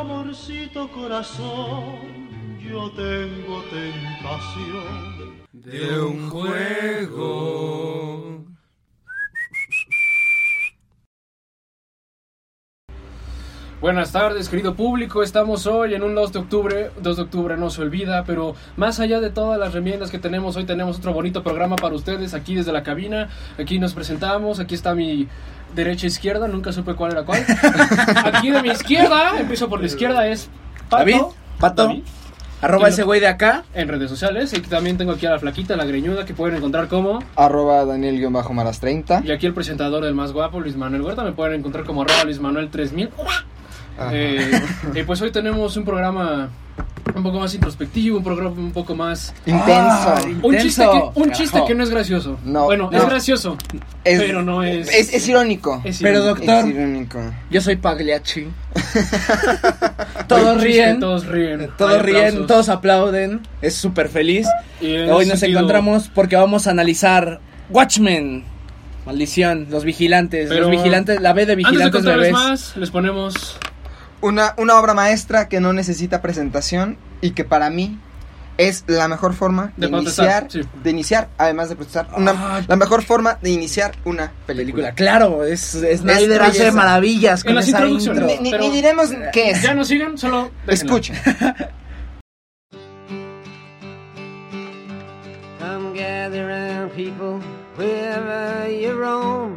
Amorcito corazón, yo tengo tentación de un juego. Buenas tardes, querido público. Estamos hoy en un 2 de octubre. 2 de octubre no se olvida, pero más allá de todas las remiendas que tenemos, hoy tenemos otro bonito programa para ustedes aquí desde la cabina. Aquí nos presentamos. Aquí está mi derecha e izquierda. Nunca supe cuál era cuál. aquí de mi izquierda, empiezo por la izquierda, es Pato. David, Pato. David. Arroba ese güey de acá. En redes sociales. Y también tengo aquí a la flaquita, la greñuda, que pueden encontrar como. Arroba Daniel-Maras30. Y aquí el presentador del más guapo, Luis Manuel Huerta. Me pueden encontrar como arroba Luis Manuel 3000. Eh, y pues hoy tenemos un programa un poco más introspectivo, un programa un poco más Intenso. Ah, un chiste que un chiste Carajo. que no es gracioso. No, bueno, no. es gracioso, Es- pero no es Es, es irónico. es Pero irónico. doctor, Es irónico. yo soy Pagliacci. Todos ríen. todos ríen, Todos ríen, todos aplauden. Es súper feliz. Hoy nos sentido- encontramos porque vamos a analizar Watchmen. Maldición, los vigilantes. Pero los vigilantes, la B de Antes de vigilantes contarles bebés. más, les ponemos Una, una obra maestra que no necesita presentación y que para mí es la mejor forma de, iniciar, sí. de iniciar, además de protestar, una, Ah. la mejor forma de iniciar una Película, película. claro, es, Snyder belleza. hace maravillas En con las esa intro. Ni, ni- Pero- ni diremos qué es. ya no sigan, solo déjenla. Escuchen. Come gather round, people, wherever you roam,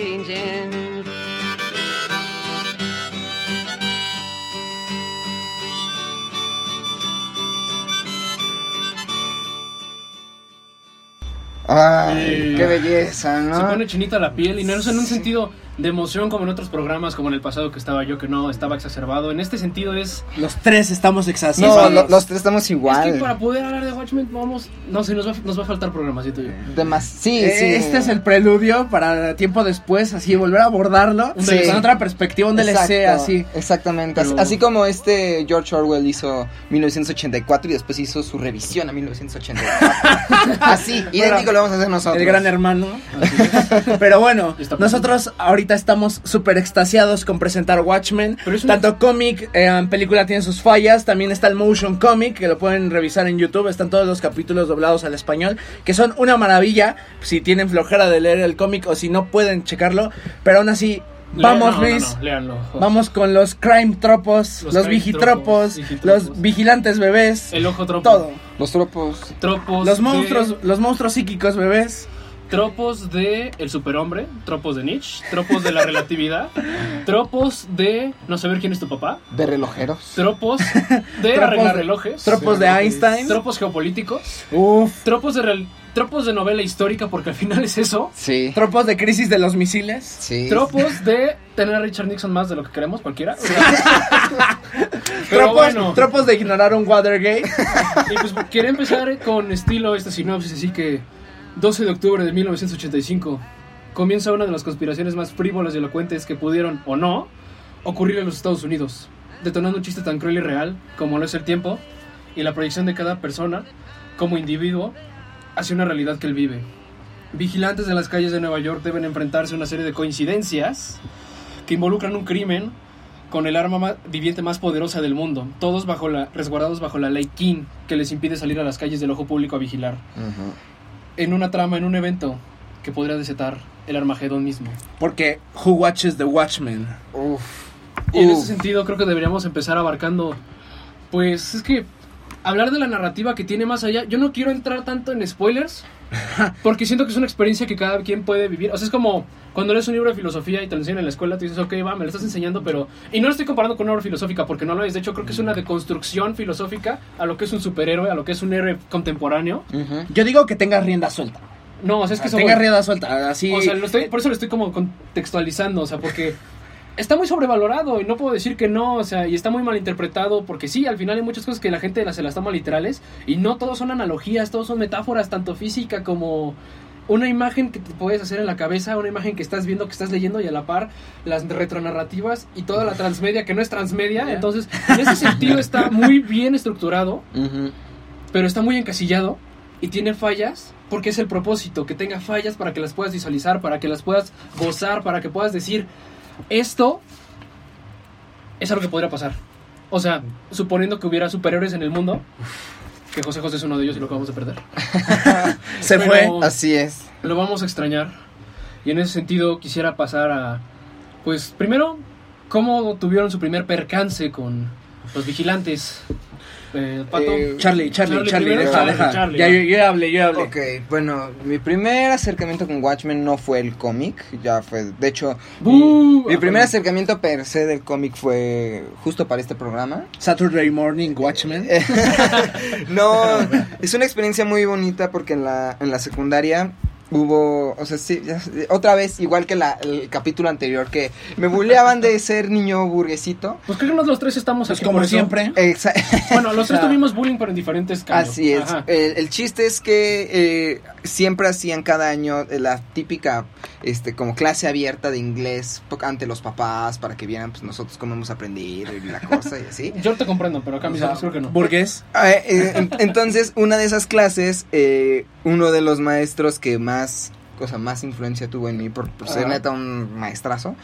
Ay, qué belleza, Se ¿no? pone chinita la piel y no es en un sentido de emoción como en otros programas, como en el pasado que estaba yo, que no estaba exacerbado. En este sentido es, Los tres estamos No, exacerbados. lo- los tres estamos es que igual. para poder hablar de Watchmen vamos, no sé, nos va, nos va a faltar programa, siento yo. De más- sí, Eh, sí. Este es el preludio para tiempo después, así volver a abordarlo Sí. con otra perspectiva, un DLC Exacto, así. Exactamente. Así, Pero- así como este George Orwell hizo 1984 y después hizo su revisión a 1984. así, idéntico lo vamos a hacer nosotros. El gran hermano. Pero bueno, nosotros ahorita estamos súper extasiados con presentar Watchmen. Pero es una- Tanto cómic, eh, película tiene sus fallas. También está el motion comic, que lo pueden revisar en YouTube. Están todos los capítulos doblados al español, que son una maravilla. Si tienen flojera de leer el cómic o si no pueden checarlo. Pero aún así, vamos, no, Luis. no, no, léanlo. Vamos con los crime tropos, Los los, crime vigitropos, tropos, los vigilantes bebés, El ojo tropo. todo. Los tropos. Tropos Los de- monstruos, los monstruos psíquicos bebés. Tropos de el superhombre, tropos de Nietzsche, tropos de la relatividad, tropos de no saber quién es tu papá, De relojeros. tropos de Tropos arreglar relojes, Tropos de Einstein. tropos geopolíticos, Uf. tropos de tropos de novela histórica porque al final es eso, Sí. Tropos de crisis de los misiles. Sí. tropos de tener a Richard Nixon más de lo que queremos cualquiera. Pero Tropos, bueno, tropos de ignorar un Watergate. y pues quería empezar con estilo esta sinopsis, así que 12 de octubre de 1985 comienza una de las conspiraciones más frívolas y elocuentes que pudieron o no ocurrir en los Estados Unidos, detonando un chiste tan cruel y real como lo es el tiempo y la proyección de cada persona como individuo hacia una realidad que él vive. Vigilantes de las calles de Nueva York deben enfrentarse a una serie de coincidencias que involucran un crimen con el arma ma- viviente más poderosa del mundo, todos bajo la, resguardados bajo la ley King, que les impide salir a las calles del ojo público a vigilar, Ujú. En una trama, en un evento que podría desatar el Armagedón mismo. Porque Who Watches the Watchmen. Uf. Y en Uf. ese sentido creo que deberíamos empezar abarcando Pues es que hablar de la narrativa que tiene más allá, yo no quiero entrar tanto en spoilers, porque siento que es una experiencia que cada quien puede vivir. O sea, es como cuando lees un libro de filosofía y te lo enseñan en la escuela, tú dices, ok, va, me lo estás enseñando, pero... Y no lo estoy comparando con una obra filosófica, porque no lo es. De hecho, creo que es una deconstrucción filosófica a lo que es un superhéroe, a lo que es un héroe contemporáneo. Yo digo que tenga rienda suelta. No, o sea, es que eso tenga voy. rienda suelta, así. O sea, lo estoy, por eso lo estoy como contextualizando, o sea, porque está muy sobrevalorado y no puedo decir que no, o sea, y está muy mal interpretado, porque sí, al final hay muchas cosas que la gente se las toma literales y no todos son analogías, todos son metáforas, tanto física como una imagen que te puedes hacer en la cabeza, una imagen que estás viendo, que estás leyendo y a la par las retronarrativas y toda la transmedia que no es transmedia, entonces en ese sentido está muy bien estructurado pero está muy encasillado y tiene fallas porque es el propósito, que tenga fallas para que las puedas visualizar, para que las puedas gozar, para que puedas decir, esto es algo que podría pasar. O sea, suponiendo que hubiera superhéroes en el mundo, que José José es uno de ellos y lo acabamos de perder. se pero- fue. Así es. Lo vamos a extrañar. Y en ese sentido quisiera pasar a, pues primero, cómo tuvieron su primer percance con los vigilantes. Eh, Pato. Eh, Charlie, Charlie, Charlie deja, Charlie, deja. Charlie, ya, yo, hablé, yo ya hablé. Ok, bueno, mi primer acercamiento con Watchmen no fue el cómic, ya fue, de hecho, mi Ah, primer perdón. acercamiento per se del cómic fue justo para este programa. Saturday Morning Watchmen. Eh, no, es una experiencia muy bonita porque en la, en la secundaria hubo, o sea, sí, otra vez, igual que la, el capítulo anterior, que me bulleaban de ser niño burguesito. Pues creo que nosotros los tres estamos Pues aquí como siempre. Bueno, los tres O sea, tuvimos bullying, pero en diferentes cambios. Así es. El, el chiste es que eh, siempre hacían cada año eh, la típica, este, como clase abierta de inglés ante los papás para que vieran, pues nosotros cómo hemos aprendido y la cosa y así. Yo te comprendo, pero acá mis O sea, amigos creo que no. Burgués. Eh, eh, en- entonces, una de esas clases, eh, uno de los maestros que más, cosa más influencia tuvo en mí por, por ser neta un maestrazo,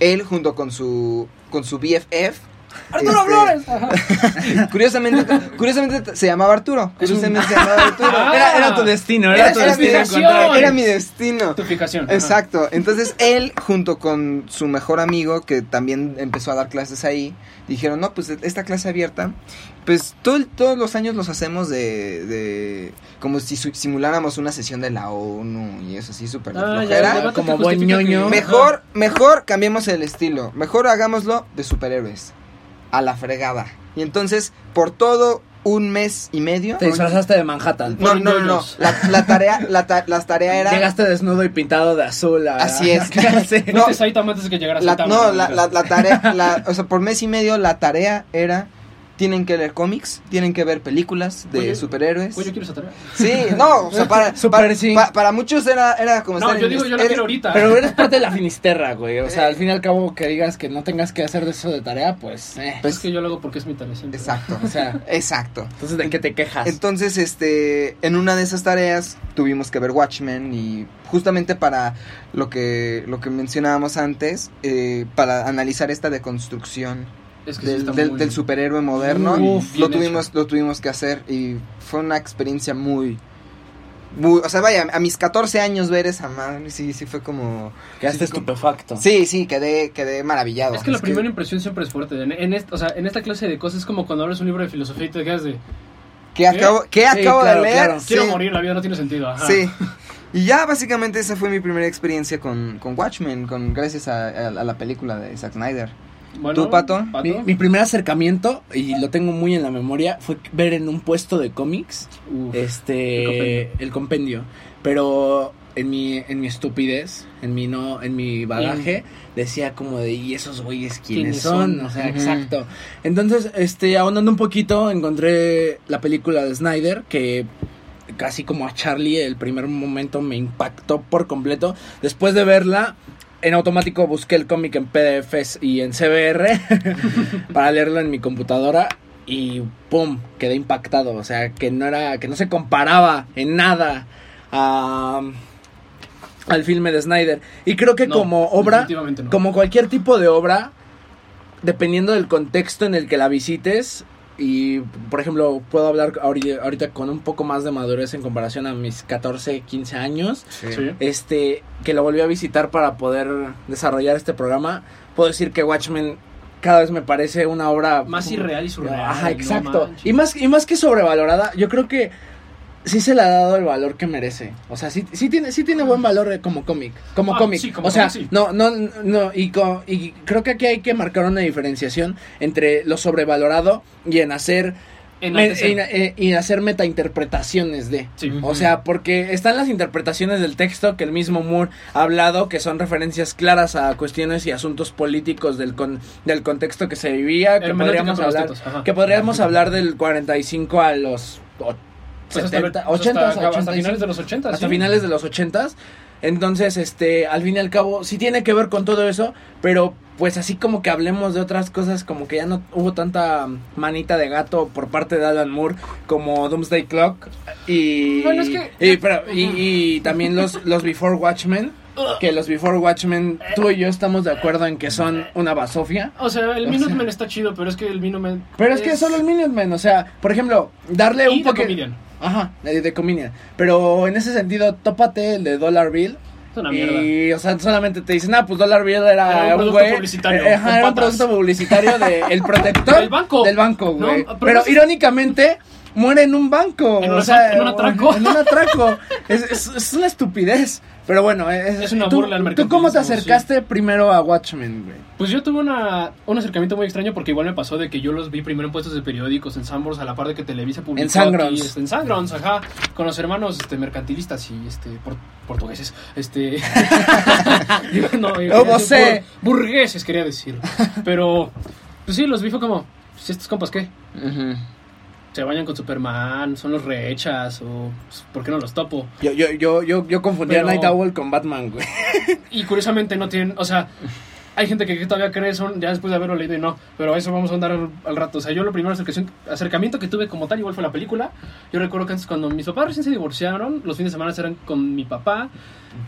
él junto con su, con su BFF. ¡Arturo este, Flores! Curiosamente, curiosamente se llamaba Arturo. Curiosamente se llamaba Arturo. Ah. Era, era tu destino, era, Era- tu era mi destino. Era mi destino. Tu fijación. ajá. Exacto. Entonces él, junto con su mejor amigo, que también empezó a dar clases ahí, dijeron, no, pues esta clase abierta, pues todo el- todos los años los hacemos de, de como si su- simuláramos una sesión de la ONU y eso así, súper Ah, ya, como buen ñoño. Mejor, mejor cambiemos el estilo. Mejor hagámoslo de superhéroes. A la fregada. Y entonces, por todo un mes y medio. Te disfrazaste de Manhattan. No, no, no, no. La, la tarea, la, ta- las tarea era. Llegaste desnudo y pintado de azul. a- Así es. No. Saitama antes de que llegara La- Saitama, no, ¿no? la, la, la tarea, la- o sea, por mes y medio la tarea era, tienen que leer cómics, tienen que ver películas de Oye, superhéroes. Quiero esa tarea. Sí, no, o sea, para, Súper para, sí. pa- para muchos era, era como No, estar yo en- digo, yo la era- quiero ahorita. Pero eres parte de la finisterra, güey. O sea, al fin y al cabo que digas que no tengas que hacer de eso de tarea, pues... eh. es que yo lo hago porque es mi tarea siempre. Exacto, O sea, exacto. entonces ¿de qué te quejas? Entonces, este, en una de esas tareas tuvimos que ver Watchmen y justamente para lo que, lo que mencionábamos antes, eh, para analizar esta deconstrucción Es que sí del, del- muy- del superhéroe moderno, muy lo tuvimos, lo tuvimos que hacer y fue una experiencia muy, muy, o sea, vaya, a mis 14 años ver esa madre, sí, sí fue como, Quedaste sí, estupefacto. sí, sí, quedé, quedé maravillado. Es que la primera impresión siempre es fuerte. En, en est- o sea, en esta clase de cosas es como cuando abres un libro de filosofía y te quedas de que acabo, que acabo claro, de leer, claro. sí. quiero morir, la vida no tiene sentido. Ajá. Sí. Y ya básicamente esa fue mi primera experiencia con, con Watchmen, con gracias a, a- a la película de Zack Snyder. Bueno, ¿Tú, Pato? Mi, mi primer acercamiento, y lo tengo muy en la memoria, fue ver en un puesto de cómics Uf. este el compendio. Pero en mi, en mi estupidez, en mi no, en mi bagaje, decía como de ¿y esos güeyes quiénes, ¿Quiénes son? son? O sea, exacto. Entonces, este, ahondando un poquito, encontré la película de Snyder, que casi como a Charlie, el primer momento me impactó por completo. Después de verla, en automático busqué el cómic en PDFs y en CBR para leerlo en mi computadora y pum, quedé impactado, o sea, que no era que no se comparaba en nada a al filme de Snyder. Y creo que No, como obra, no. como cualquier tipo de obra, dependiendo del contexto en el que la visites, y por ejemplo, puedo hablar ahori- ahorita con un poco más de madurez en comparación a mis 14, 15 años, Sí. este, que lo volví a visitar para poder desarrollar este programa, puedo decir que Watchmen cada vez me parece una obra Más irreal y surreal. Ajá, exacto. y más y más que sobrevalorada, yo creo que sí se le ha dado el valor que merece. O sea, sí, sí tiene sí tiene buen valor eh, como cómic, como Ah, cómic. sí, como o sea, cómic, sí. no no no y co- y creo que aquí hay que marcar una diferenciación entre lo sobrevalorado y en hacer eh, y hacer metainterpretaciones de. Sí. O sea, porque están las interpretaciones del texto que el mismo Moore ha hablado, que son referencias claras a cuestiones y asuntos políticos del, con, del contexto que se vivía, que podríamos hablar, que podríamos hablar del 45 a los Pues hasta, 70, 80, hasta, hasta 85, finales de los 80. hasta sí. finales de los 80 Entonces, este, al fin y al cabo, sí tiene que ver con todo eso, pero pues así como que hablemos de otras cosas, como que ya no hubo tanta manita de gato por parte de Alan Moore como Doomsday Clock y Bueno, es que- y, pero- y- y también los, los Before Watchmen, que los Before Watchmen, tú y yo estamos de acuerdo en que son una basofia. O sea, el O sea- está chido, pero es que el Minuteman. Pero es, que solo el Minutemen, o sea, por ejemplo, darle Y un poco... Ajá, de, Comedian. Pero en ese sentido, tópate el de Dollar Bill. Es una mierda. Y, o sea, solamente te dicen, ah, pues Dollar Bill era, Era un un producto güey. publicitario, eh, ajá, era un producto publicitario de El Protector. Del banco. Del banco, No, güey. pero pero no es- irónicamente, muere en un banco. En o un sea, en un atraco. En un atraco. es, es, es una estupidez. Pero bueno, es, Es una ¿tú, burla al ¿Tú cómo te acercaste primero a Watchmen, güey? Pues yo tuve una, un acercamiento muy extraño porque igual me pasó de que yo los vi primero en puestos de periódicos, en Sambors, a la par de que Televisa publicó. En Sangrons. aquí, este, en Sangrons, ajá. Con los hermanos este, mercantilistas y este por- portugueses. Este. No, eh, decir bur- burgueses, quería decir. Pero, pues sí, los vi fue como, pues, ¿estos compas qué? Ujú. Se bañan con Superman, son los rehechas, o pues, ¿por qué no los topo? Yo, yo, yo, yo, yo confundí Pero- a Night Owl con Batman, güey. Y curiosamente no tienen, o sea, hay gente que, todavía cree eso, ya después de haberlo leído y no, pero a eso vamos a andar al, al rato. O sea, yo lo primero acercamiento que tuve como tal igual fue la película. Yo recuerdo que antes cuando mis papás recién se divorciaron, los fines de semana eran con mi papá,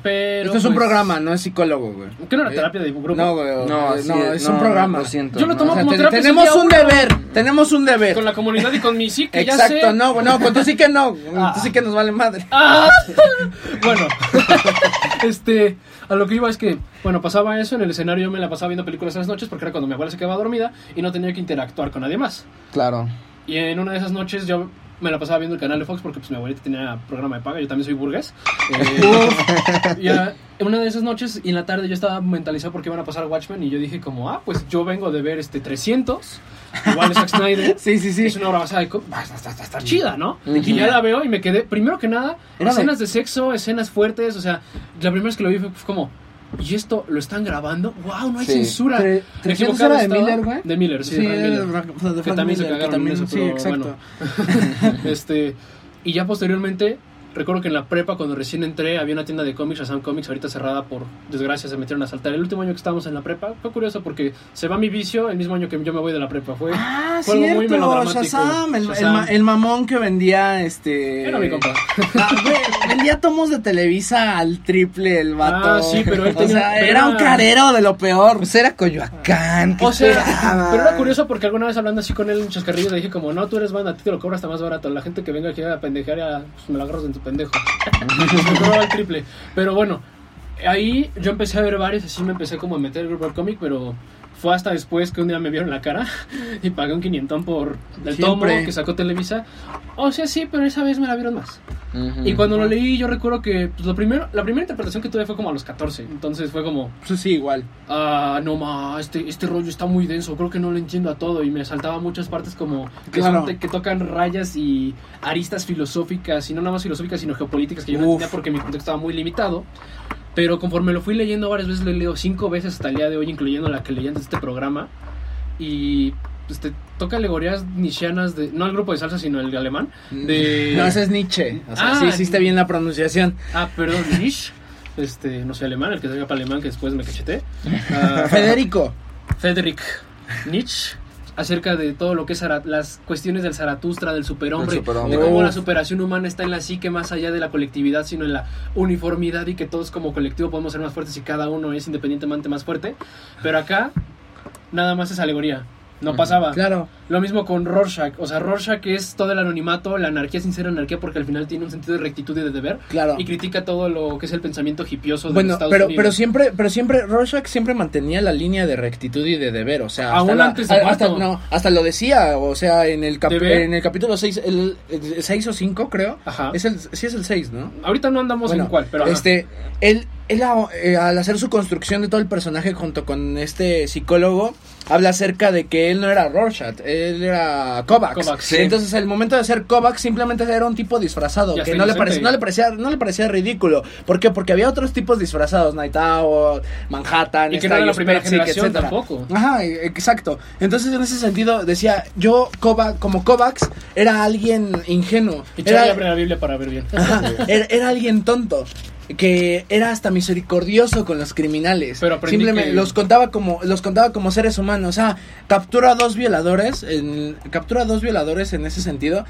pero... Esto es un pues, programa, no es psicólogo, güey. ¿Qué no era terapia de grupo? No, güey. No, No, es, es no, un programa. Lo siento. Yo lo tomo O sea, como te- terapia tenemos un uno. deber, tenemos un deber. Con la comunidad y con mi sí, que ya Exacto, sé. no, güey, no, con tú sí que no, Ah. tú sí que nos vale madre. Ah, bueno, este, a lo que iba es que, bueno, pasaba eso en el escenario, yo me la pasaba viendo películas en las noches porque era cuando mi abuela se quedaba dormida y no tenía que interactuar con nadie más. Claro. Y en una de esas noches yo me la pasaba viendo el canal de Fox porque pues mi abuelita tenía programa de paga, yo también soy burgués. Eh, y ah, una de esas noches y en la tarde yo estaba mentalizado porque iban a pasar Watchmen y yo dije como, ah, pues yo vengo de ver este 300, igual de Zack Snyder. Sí, sí, sí. Es una obra basada de estar chida, ¿no? Y ya la veo y me quedé, primero que nada, Era de- escenas de sexo, escenas fuertes, o sea, la primera vez que lo vi fue como, ¿y esto lo están grabando? ¡Wow! No hay Sí. censura. 300 equivocado era de estaba- Miller, güey. De Miller, sí, Sí, de Frank Miller. de Frank- de Que también se Miller, que cagaron en también- eso, sí, pero exacto. bueno. este, y ya posteriormente, recuerdo que en la prepa, cuando recién entré, había una tienda de cómics, Shazam Comics, ahorita cerrada por desgracia, se metieron a saltar. El último año que estábamos en la prepa, fue curioso porque se va mi vicio el mismo año que yo me voy de la prepa. Fue, Ah, fue algo muy cierto, melodramático. Shazam, el, el Shazam. ma- el mamón que vendía, este... Era mi compa. Ah, vendía tomos de Televisa al triple el vato. Ah, sí, pero él O sea, pero era era- un carero de lo peor. Pues era Coyoacán. ¿qué O sea, pero era curioso porque alguna vez hablando así con él en chascarrillo le dije como, no, tú eres banda, a ti te lo cobras hasta más barato. La gente que venga aquí a pendejear, ya, pues, me la agarras en tu pendejo. cobraba el triple. Pero bueno, ahí yo empecé a ver varios, así me empecé como a meter el grupo al cómic, pero fue hasta después que un día me vieron la cara y pagué un quinientón por el tomo Siempre. que sacó Televisa. O sea, sí, pero esa vez me la vieron más. Ujú. Y cuando lo leí, yo recuerdo que pues, lo primero, la primera interpretación que tuve fue como a los 14. Entonces fue como, Pues sí, igual. ah, no ma, este, este rollo está muy denso, creo que no lo entiendo a todo y me saltaba muchas partes como que, Claro. son- que tocan rayas y aristas filosóficas y no nada más filosóficas sino geopolíticas que yo no Uf. entendía porque mi contexto estaba muy limitado. Pero conforme lo fui leyendo varias veces, lo leído cinco veces hasta el día de hoy, incluyendo la que leí antes este programa. Y pues, te toca alegorías nishianas de, no el grupo de salsa, sino el de alemán. De, No, ese es Nietzsche. O sea, Ah, sí hiciste bien la pronunciación. Ah, perdón, Nish. Este, no sé alemán, el que se para alemán que después me cacheté. Ah, Federico. Friedrich Nietzsche acerca de todo lo que es las cuestiones del Zaratustra, del superhombre, superhombre. de cómo la superación humana está en la psique más allá de la colectividad, sino en la uniformidad y que todos como colectivo podemos ser más fuertes y cada uno es independientemente más fuerte. Pero acá nada más es alegoría. No pasaba. Claro. Lo mismo con Rorschach. O sea, Rorschach es todo el anonimato, la anarquía sin ser anarquía, porque al final tiene un sentido de rectitud y de deber. Claro. Y critica todo lo que es el pensamiento hipioso de Bueno, Estados pero, Unidos. pero siempre, pero siempre, Rorschach siempre mantenía la línea de rectitud y de deber, o sea, hasta, Aún la- antes de hasta, no, hasta lo decía, o sea, en el, cap- en el capítulo 6, el, 6 o 5 creo, Ajá. es el, sí es el 6, ¿no? Ahorita no andamos Bueno, en cuál, pero. ajá. este, él, él a- eh, al hacer su construcción de todo el personaje junto con este psicólogo, habla acerca de que él no era Rorschach, él era Kovacs. Kovacs, sí. Entonces, el momento de ser Kovacs simplemente era un tipo disfrazado, que no le, parecía, no, le parecía, no le parecía ridículo. ¿Por qué? Porque había otros tipos disfrazados, Night Owl, Manhattan, Y que no era la primera generación etcétera. tampoco. Ajá, e- exacto. Entonces, en ese sentido, decía, yo, Kovac, como Kovacs, era alguien ingenuo. Y Era- abre la Biblia para ver bien. Ajá, era, era alguien tonto que era hasta misericordioso con los criminales. Pero Simplemente que- los contaba como los contaba como seres humanos, o sea, captura a dos violadores, en, captura a dos violadores en ese sentido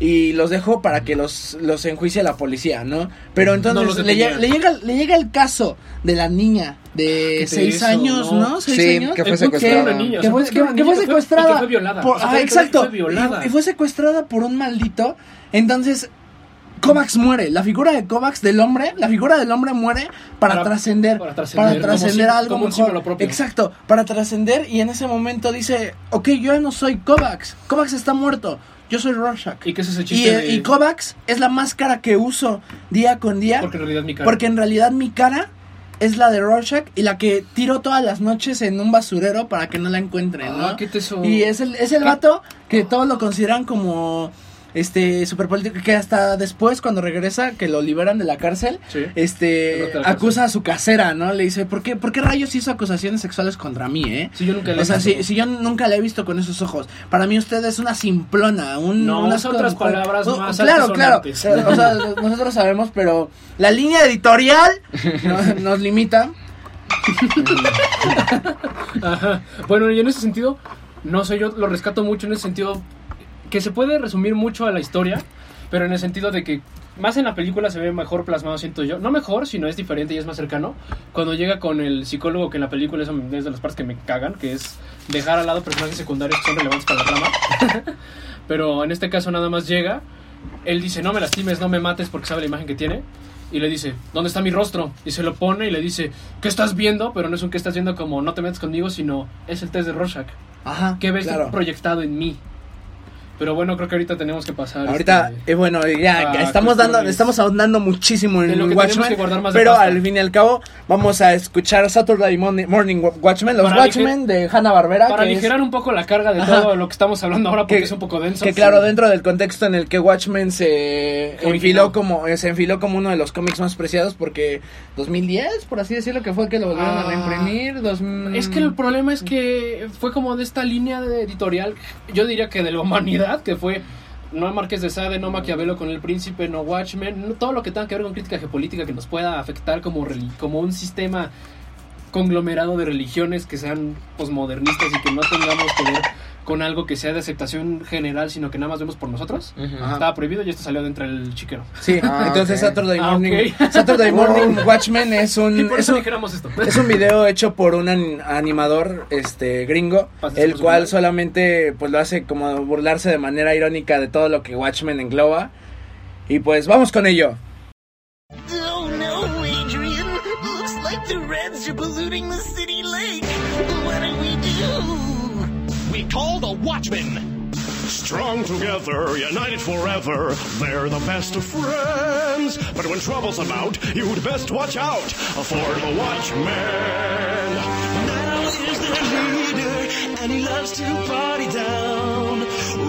y los dejó para que los los enjuicie la policía, ¿no? Pero entonces le, llega, le llega le llega el caso de la niña de ¿Qué es seis eso? años, No. ¿no? ¿Seis Sí, años? que fue que secuestrada. que fue, que- fue y secuestrada. y que fue violada. por- O sea, ah, fue- exacto. fue violada. Y, y fue secuestrada por un maldito. Entonces, Kovacs muere. La figura de Kovacs del hombre, la figura del hombre muere para, Para- trascender. para trascender, algo como mejor. propio. Exacto, para trascender. Y en ese momento dice: Ok, yo ya no soy Kovacs. Kovacs está muerto. Yo soy Rorschach. ¿Y qué es ese chiste? de- y Kovacs es la máscara que uso día con día. Porque en realidad mi cara. Porque en realidad mi cara es la de Rorschach y la que tiro todas las noches en un basurero para que no la encuentren, Ah, ¿no? qué teso. Y es el, es el ¿Qué? vato que todos lo consideran como este super político que hasta después cuando regresa que lo liberan de la cárcel Sí. Este la acusa a su casera no le dice por qué por qué rayos hizo acusaciones sexuales contra mí eh Sí, yo nunca le o sea si, si yo nunca la he visto con esos ojos. Para mí usted es una simplona un No, unas otras palabras No, más claro claro. o sea nosotros sabemos pero la línea editorial no- nos limita. Ajá. Bueno, y en ese sentido, no sé, yo lo rescato mucho en ese sentido que se puede resumir mucho a la historia, pero en el sentido de que más en la película se ve mejor plasmado, siento yo. No mejor, sino es diferente y es más cercano. Cuando llega con el psicólogo, que en la película eso es de las partes que me cagan, que es dejar al lado personajes secundarios que son relevantes para la trama. pero en este caso nada más llega, él dice, no me lastimes, no me mates porque sabe la imagen que tiene. Y le dice, ¿dónde está mi rostro? Y se lo pone y le dice, ¿qué estás viendo? Pero no es un ¿qué estás viendo? como no te metas conmigo, sino es el test de Rorschach. ajá ¿Qué ves claro. proyectado en mí? Pero bueno, creo que ahorita tenemos que pasar. Ahorita, este, eh, bueno, ya estamos dando, estamos ahondando muchísimo en tenemos Watchmen, pero al fin y al cabo vamos a escuchar Saturday Morning, Morning Watchmen, los Para Watchmen de Hanna Barbera, para es- aligerar un poco la carga de Ajá. todo lo que estamos hablando ahora, porque Que- es un poco denso. que claro dentro del contexto en el que Watchmen se enfiló como eh, se enfiló como uno de los cómics más preciados porque 2010 por así decirlo que fue que lo volvieron a Ah. reimprimir dos, Es que el problema es que fue como de esta línea de editorial, yo diría que de la humanidad, que fue no Marqués de Sade, no Maquiavelo con el príncipe, no Watchmen, todo lo que tenga que ver con crítica geopolítica que nos pueda afectar como, como un sistema conglomerado de religiones que sean posmodernistas y que no tengamos ver con algo que sea de aceptación general, sino que nada más vemos por nosotros. Ajá. Estaba prohibido y esto salió de entre el chiquero. sí Ah, entonces ok. Saturday Ah, Morning ok. Saturday Morning Watchmen es un Y por es eso un- dijéramos esto. Es un video hecho por un an- animador este gringo, Pásate el cual solamente pues lo hace como burlarse de manera irónica de todo lo que Watchmen engloba. Y pues vamos con ello. Oh no, Adrian! Looks like the Reds are polluting the call the Watchmen. Strong together, united forever, they're the best of friends. But when trouble's about, you'd best watch out for the Watchmen. Now is their leader, and he loves to party down.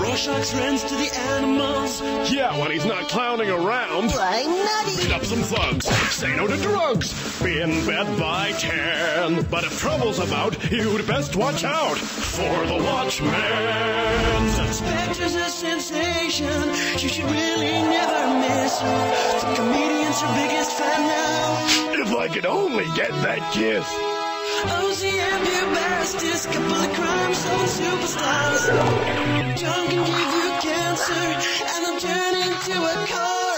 Rorschach's rents to the animals. Yeah, when he's not clowning around. Why nutty? Beat up some thugs, say no to drugs, be in bed by ten. But if trouble's about, you'd best watch out for the Watchmen. Spectre's a sensation. You should really never miss her. The comedian's her biggest fan now. If I could only get that kiss. OCM Bubastis, couple of crime solving superstars. John can give you cancer, and they'll turn into a car.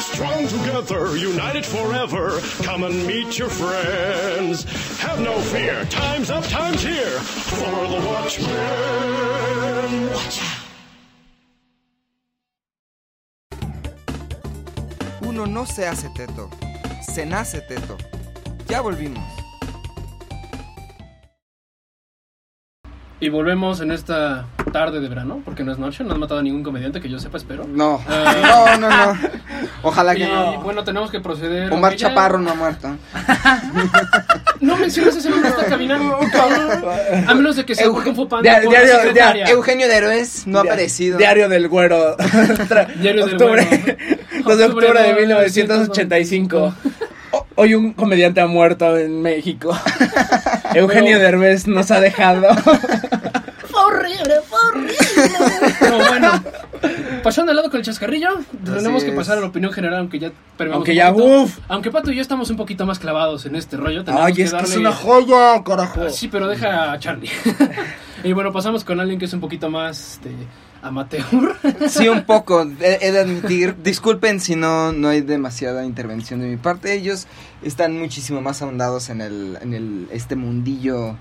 Strong together, united forever. Come and meet your friends. Have no fear, time's up, time's here for the Watchmen. Watch out. Uno no se hace teto, se nace teto. Ya volvimos. Y volvemos en esta tarde de verano, porque no es noche, no han matado a ningún comediante que yo sepa, espero. No, Ah. no, no, no. Ojalá Y que no. bueno, tenemos que proceder. Omar Chaparro no ha muerto. No menciones ese nombre hasta caminando. A menos de que sea Panda diario- secretaria. Eugenio Derbez no ha aparecido. Diario del Güero. Diario del Güero. 2 de octubre de Octubre 1985. O- Hoy un comediante ha muerto en México. Eugenio Derbez nos ha dejado. Fue horrible, fue horrible. Pero bueno, pasando al lado con el chascarrillo, tenemos que pasar a la opinión general, aunque ya Aunque un ya, poquito. uf. Aunque Pato y yo estamos un poquito más clavados en este rollo. tenemos Ay, que es que es darle- una joya, carajo. Ah, Sí, pero deja a Charlie. y bueno, pasamos con alguien que es un poquito más este, amateur. Sí, un poco. He, de admitir. Disculpen si no, no hay demasiada intervención de mi parte. Ellos están muchísimo más ahondados en el, en el este mundillo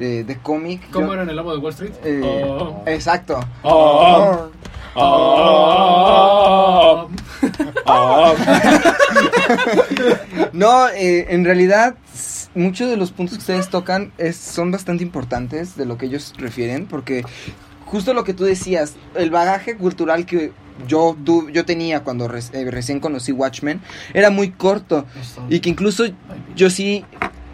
eh, de cómic. ¿Cómo Yo- era en el lobo de Wall Street? eh, Oh. Exacto. Oh, oh. No, eh, en realidad muchos de los puntos que ustedes tocan es, son bastante importantes de lo que ellos refieren, porque justo lo que tú decías, el bagaje cultural que yo, tu- yo tenía cuando re- eh, recién conocí Watchmen era muy corto y que incluso yo sí,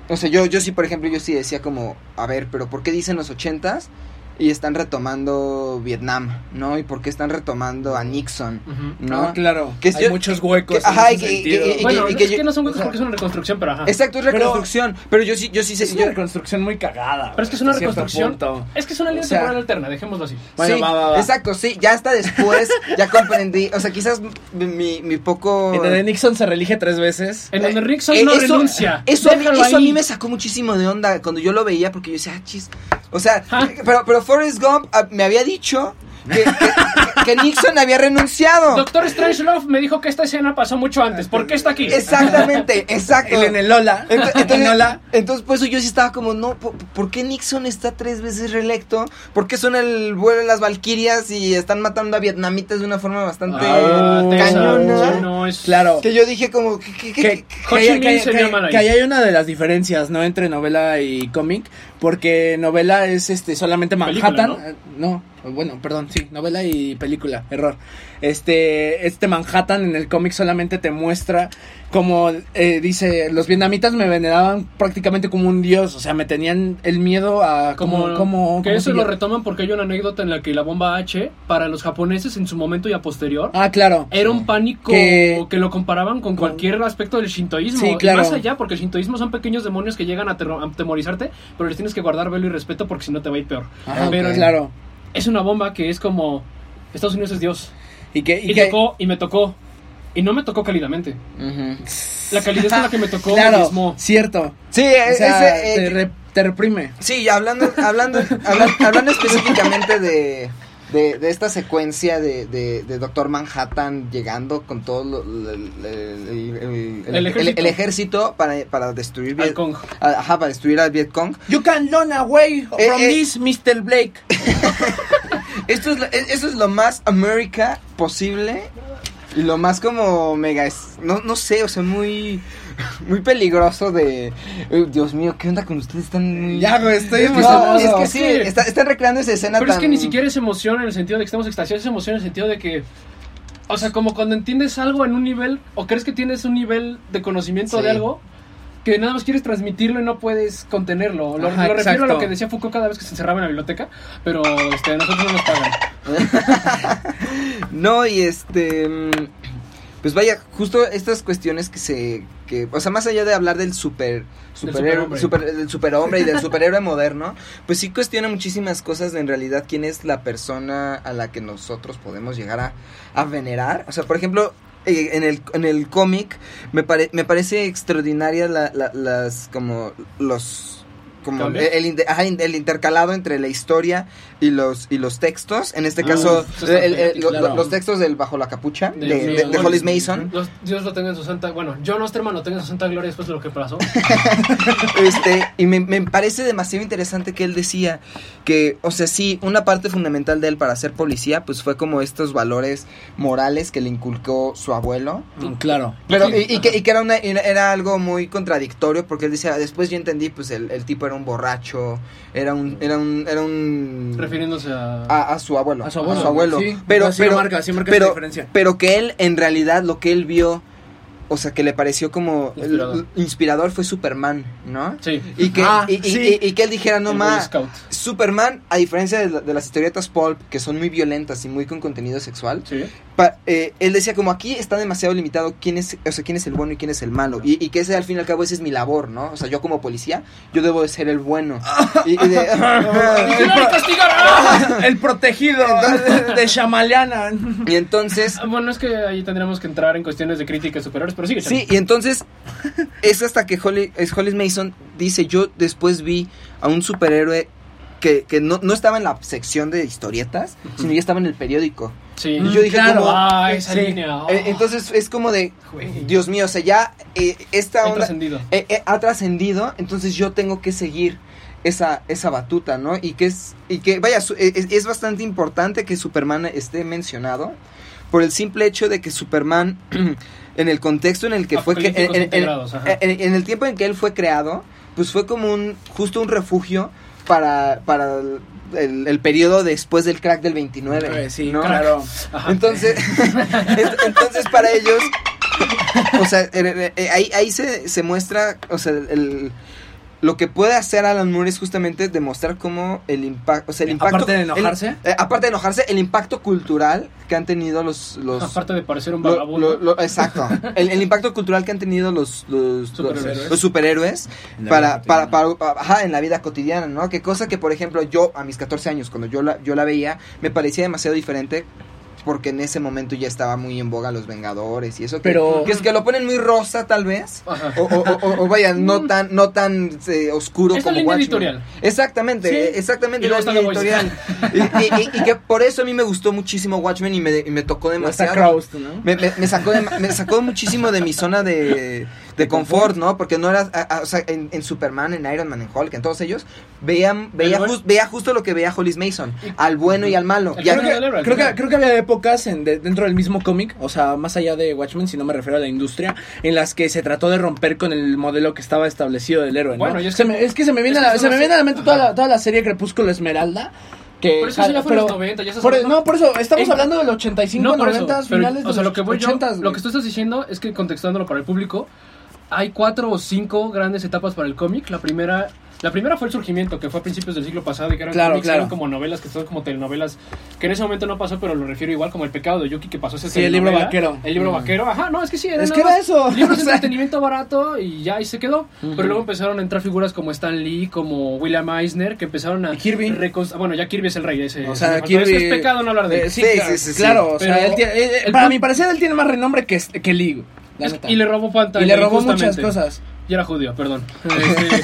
o sea, yo, yo sí, por ejemplo, yo sí decía como, a ver, pero ¿por qué dicen los ochentas? Y están retomando Vietnam, ¿no? ¿Y por qué están retomando a Nixon? ¿No? No, claro. Que Hay yo- muchos huecos. que- ajá, en y que- sentido. y- y- Bueno, y es que no son huecos o sea- porque es una reconstrucción, pero ajá. Exacto, es reconstrucción. Pero, yo sí, yo sí sé. es una yo- reconstrucción muy cagada. Pero es que es una reconstrucción. Es que es una línea O sea- temporal alterna, dejémoslo así. Bueno, sí, va, va, va. Exacto, sí, ya hasta después ya comprendí. O sea, quizás mi, mi, poco. En donde Nixon se reelige tres veces. En donde Rickson Eh, no eso- renuncia. Eso, a mí, eso a mí me sacó muchísimo de onda cuando yo lo veía porque yo decía, ah, chis. O sea, Ah. pero, pero Forrest Gump ah, me había dicho que, que- que Nixon había renunciado. Doctor Strangelove me dijo que esta escena pasó mucho antes. ¿Por qué está aquí? Exactamente, exacto. Él en el Lola. Ent- Entonces, en Lola. entonces, por eso yo sí estaba como, no, ¿por, por qué Nixon está tres veces reelecto? ¿Por qué son el vuelo de las Valquirias y están matando a vietnamitas de una forma bastante Ah, cañona? no, es... Claro. Que yo dije como, ¿qué, qué, qué- que, que, hay- que- que- llama ahí. que ahí hay una de las diferencias, ¿no? Entre novela y cómic, porque novela es este solamente Película, Manhattan, ¿no? eh, no, bueno, perdón, sí, novela y película, error. Este, este Manhattan en el cómic solamente te muestra como eh, dice, los vietnamitas me veneraban prácticamente como un dios, o sea, me tenían el miedo a Como, como, como que ¿cómo eso lo retoman porque hay una anécdota en la que la bomba H, para los japoneses en su momento y a posterior, Ah, claro. era un pánico Que- que, lo comparaban con cualquier aspecto del shintoísmo. Sí, Y claro. más allá, porque el shintoísmo son pequeños demonios que llegan a, atemorizarte, pero les tienes que guardar velo y respeto porque si no te va a ir peor. Ajá, pero Ah, claro. es una bomba que es como Estados Unidos es Dios. Y que, y Y, que- tocó, y me tocó. Y no me tocó cálidamente. La calidez con la que me tocó claro, diezmó. cierto. Sí, O sea, ese, eh, te, re- te reprime. Sí, hablando, hablando, habla- hablando específicamente de, de, de esta secuencia de, de, de Doctor Manhattan llegando con todo lo- lo- el, el- el- el- El ejército. el ejército para, para destruir Viet- Kong. Ajá, para destruir al Vietcong. You can run away from Eh, eh. this, Mr. Blake. Esto es, lo, es- eso es lo más América posible lo más como mega, es- no, no sé, o sea, muy, muy peligroso de, Dios mío, ¿qué onda con ustedes? Están muy... Ya, güey, estoy No, emocionado. es que sí, Sí. está- están recreando esa escena Pero es que ni siquiera es emoción en el sentido de que estamos extasiados, es emoción en el sentido de que. O sea, como cuando entiendes algo en un nivel, o crees que tienes un nivel de conocimiento Sí. de algo, que nada más quieres transmitirlo y no puedes contenerlo. Lo, Ajá, lo refiero a lo que decía Foucault cada vez que se encerraba en la biblioteca, pero este, a nosotros no nos pagan. No, y este. mm, Pues vaya, justo estas cuestiones que se. Que, o sea, más allá de hablar del super. Superhéroe, superhombre. super, del superhombre y del superhéroe moderno, pues sí cuestiona muchísimas cosas de en realidad quién es la persona a la que nosotros podemos llegar a, a venerar. O sea, por ejemplo, eh, en el, en el cómic me, pare- me parece extraordinaria la- la- las como los como el, ¿Cambia? el inde- ajá, el intercalado entre la historia y los y los textos. En este Ah, caso, el- claro. los textos del Bajo la Capucha de, De- de- de de Hollis Mason. Los- Dios lo tenga en su santa. Bueno, John Osterman lo tenga en su santa gloria después de lo que pasó. Este, y me, me parece demasiado interesante que él decía que, o sea, sí, una parte fundamental de él para ser policía, pues fue como estos valores morales que le inculcó su abuelo. Mm, Claro. Pero, Sí. y, y que, y que era, una, era era algo muy contradictorio porque él decía, después yo entendí, pues el, el tipo era un borracho, era un, era un, era un... refiriéndose a. a, a su abuelo. A su abuelo, sí. Pero, pero, marca, marca pero, pero que él, en realidad, lo que él vio, o sea, que le pareció como Inspirador. el- inspirador fue Superman, ¿no? Sí. Y que, Ah, y, y- sí. y- y que él dijera, no más. Superman, a diferencia de, la- de las historietas pulp, que son muy violentas y muy con contenido sexual, Sí. pa- eh, él decía como aquí está demasiado limitado quién es, o sea, quién es el bueno y quién es el malo. Y, y que ese al fin y al cabo ese es mi labor, ¿no? O sea, yo como policía, yo debo de ser el bueno. Y, y de- El protegido de Shamaliana. y entonces... Ah, Bueno, es que ahí tendríamos que entrar en cuestiones de críticas superiores, pero sigue. Sí, y entonces es hasta que Holly, es Hollis Mason dice, yo después vi a un superhéroe que, que no, no estaba en la sección de historietas, sino ya estaba en el periódico. Sí. Y yo dije claro. como... Ah, esa Sí. línea. eh, entonces es como de. Dios mío, o sea, ya eh, esta Ha onda trascendido. eh, eh, ha trascendido, entonces yo tengo que seguir esa, esa batuta, ¿no? Y que es, y que vaya, su- es, es bastante importante que Superman esté mencionado por el simple hecho de que Superman, en el contexto en el que fue que, en, en- en- en el tiempo en que él fue creado, pues fue como un, justo un refugio para, para el, el- el periodo después del crack del 29, Eh, Sí, ¿no? claro. Ajá. Entonces, ent- entonces para ellos, o sea, eh, eh, ahí, ahí se, se muestra, o sea, el, lo que puede hacer Alan Moore es justamente demostrar cómo el impacto, o sea, el impacto... Aparte de enojarse. el- eh, aparte de enojarse, el impacto cultural que han tenido los... los Aparte de parecer un vagabundo. lo- lo- exacto. El, el impacto cultural que han tenido los, los, Superhéroes. los- los superhéroes para, vida para, para- ajá, en la vida cotidiana, ¿no? Que cosa que, por ejemplo, yo a mis 14 años, cuando yo la, yo la veía, me parecía demasiado diferente porque en ese momento ya estaba muy en boga los Vengadores y eso. Que, Pero- que es que lo ponen muy rosa, tal vez. Ajá. O, o- o- o vaya, no tan, no tan eh, oscuro Es la como línea Watchmen. editorial. Exactamente, Sí. exactamente. Y la línea editorial. y, y- y- y que por eso a mí me gustó muchísimo Watchmen y me, y me tocó demasiado. Kraust, ¿no? Me, me- me sacó de- me sacó muchísimo de mi zona de, de confort, ¿no? Porque no era, a- a- o sea, en, en Superman, en Iron Man, en Hulk, en todos ellos, veían, veía, buen- jus- veía justo lo que veía Hollis Mason, al bueno y al malo. Y Creo que, creo, que, creo había épocas en, de- dentro del mismo cómic, o sea, más allá de Watchmen, si no me refiero a la industria, en las que se trató de romper con el modelo que estaba establecido del héroe, ¿no? Bueno, y es Se que- me- es que se me viene, a, se me viene a la mente toda la, toda la serie Crepúsculo Esmeralda. Que, Pero eso sí ya fue en los 90, ya por- hablando- No, por eso, estamos En- hablando del 85, por eso, 90, pero, finales de o sea, los lo que voy yo- 80. lo que tú estás diciendo es que contextándolo para el público, hay cuatro o cinco grandes etapas para el cómic. La primera, la primera fue el surgimiento, que fue a principios del siglo pasado y que eran Claro, cómics, claro. eran como novelas que son como telenovelas, que en ese momento no pasó, pero lo refiero igual como el pecado de Yuki que pasó ese Sí, el libro vaquero. El libro Mm. vaquero, ajá, no, es que sí, era Es que era eso, Libros o de sea. entretenimiento barato y ya ahí se quedó. Pero luego empezaron a entrar figuras como Stan Lee, como William Eisner, que empezaron a Y Kirby. Bueno, ya Kirby es el rey ese. O sea. Kirby... Es, es pecado no hablar de él. eh, sí, Sí, claro, sí, sí, sí. claro, o sea, él tiene- eh, eh, el para mi parecer él tiene más renombre que, que Lee, la neta. y le robó pantalla. Y le robó muchas cosas. Y era judío, perdón. Este-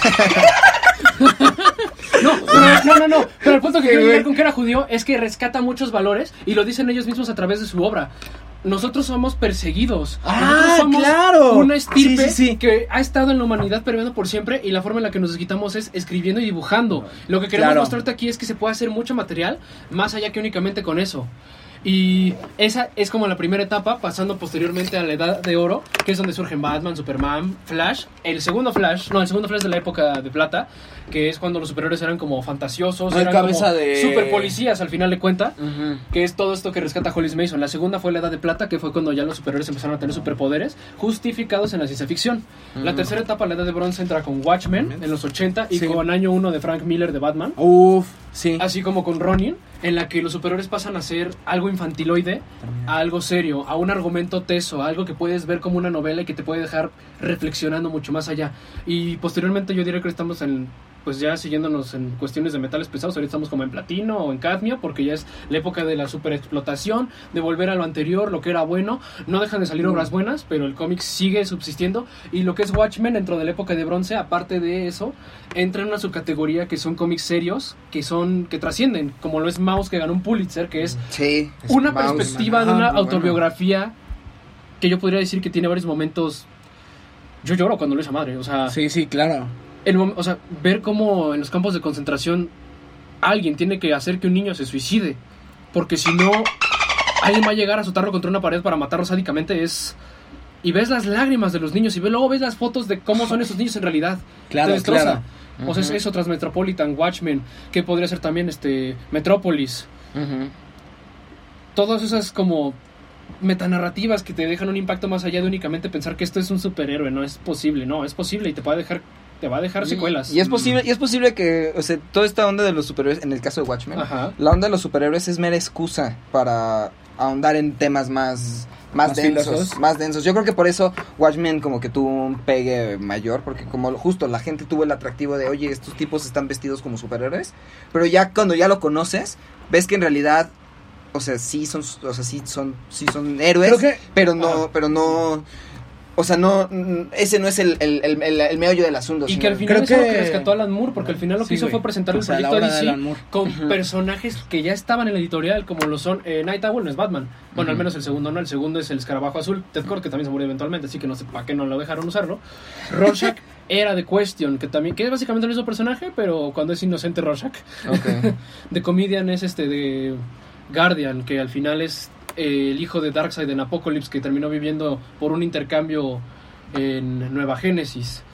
no, no, no, no. Pero el punto que quiero llegar con que era judío es que rescata muchos valores y lo dicen ellos mismos a través de su obra. Nosotros somos perseguidos. Ah, Nosotros somos claro. una estirpe Sí, sí, sí. que ha estado en la humanidad permeando por siempre y la forma en la que nos desquitamos es escribiendo y dibujando. Lo que queremos Claro. mostrarte aquí es que se puede hacer mucho material más allá que únicamente con eso. Y esa es como la primera etapa, pasando posteriormente a la edad de oro, que es donde surgen Batman, Superman, Flash. El segundo Flash, no, el segundo Flash de la época de plata, que es cuando los superhéroes eran como fantasiosos, eran cabeza como de- super policías al final de cuenta, que es todo esto que rescata Hollis Mason. La segunda fue la edad de plata, que fue cuando ya los superhéroes empezaron a tener superpoderes justificados en la ciencia ficción. La tercera etapa, la edad de bronce, entra con Watchmen en los 80 y Sí. con año 1 de Frank Miller de Batman. Uf, sí. Así como con Ronin, en la que los superhéroes pasan a ser algo infantiloide a algo serio, a un argumento teso, a algo que puedes ver como una novela y que te puede dejar reflexionando mucho más allá. Y posteriormente yo diría que estamos en pues ya siguiéndonos en cuestiones de metales pesados, ahorita estamos como en platino o en cadmio, porque ya es la época de la superexplotación, de volver a lo anterior, lo que era bueno. No dejan de salir obras buenas, pero el cómic sigue subsistiendo. Y lo que es Watchmen dentro de la época de bronce, aparte de eso, entra en una subcategoría que son cómics serios, que son, que trascienden, como lo es Mouse, que ganó un Pulitzer, que es Sí. una Mouse, perspectiva de una bueno. autobiografía que yo podría decir que tiene varios momentos. Yo lloro cuando lo esa madre, o sea, Sí, sí, claro. El o sea, ver cómo en los campos de concentración alguien tiene que hacer que un niño se suicide, porque si no, alguien va a llegar a azotarlo contra una pared para matarlo sádicamente, es... Y ves las lágrimas de los niños y luego ves las fotos de cómo son esos niños en realidad. Claro, Te destroza. claro. O sea, es eso tras Metropolitan, Watchmen, que podría ser también este Metrópolis. Todas esas como metanarrativas que te dejan un impacto más allá de únicamente pensar que esto es un superhéroe, no es posible, no, es posible y te a dejar te va a dejar secuelas. Y es posible, y es posible que, o sea, toda esta onda de los superhéroes, en el caso de Watchmen, Ajá. la onda de los superhéroes es mera excusa para ahondar en temas más más, Más densos, filosos. más densos. Yo creo que por eso Watchmen como que tuvo un pegue mayor, porque como justo la gente tuvo el atractivo de, oye, estos tipos están vestidos como superhéroes, pero ya cuando ya lo conoces, ves que en realidad, o sea, sí son, o sea, sí son, sí son héroes, que- pero no, pero no, o sea, no, ese no es el, el, el, el- el meollo del asunto. Y que al final Creo es algo que- que rescató Alan Moore, porque al final lo que Sí, hizo güey. fue presentar O el sea, la proyecto de DC con personajes que ya estaban en la editorial, como lo son eh, Night Owl, no es Batman. Bueno, al menos el segundo no, el segundo es el escarabajo azul, Ted Kord, que también se murió eventualmente, así que no sé para qué no lo dejaron usarlo. Rorschach era de Question, que también, que es básicamente el mismo personaje, pero cuando es inocente Rorschach. Ok. The Comedian es este de Guardian, que al final es eh, el hijo de Darkseid en Apocalypse, que terminó viviendo por un intercambio en Nueva Génesis.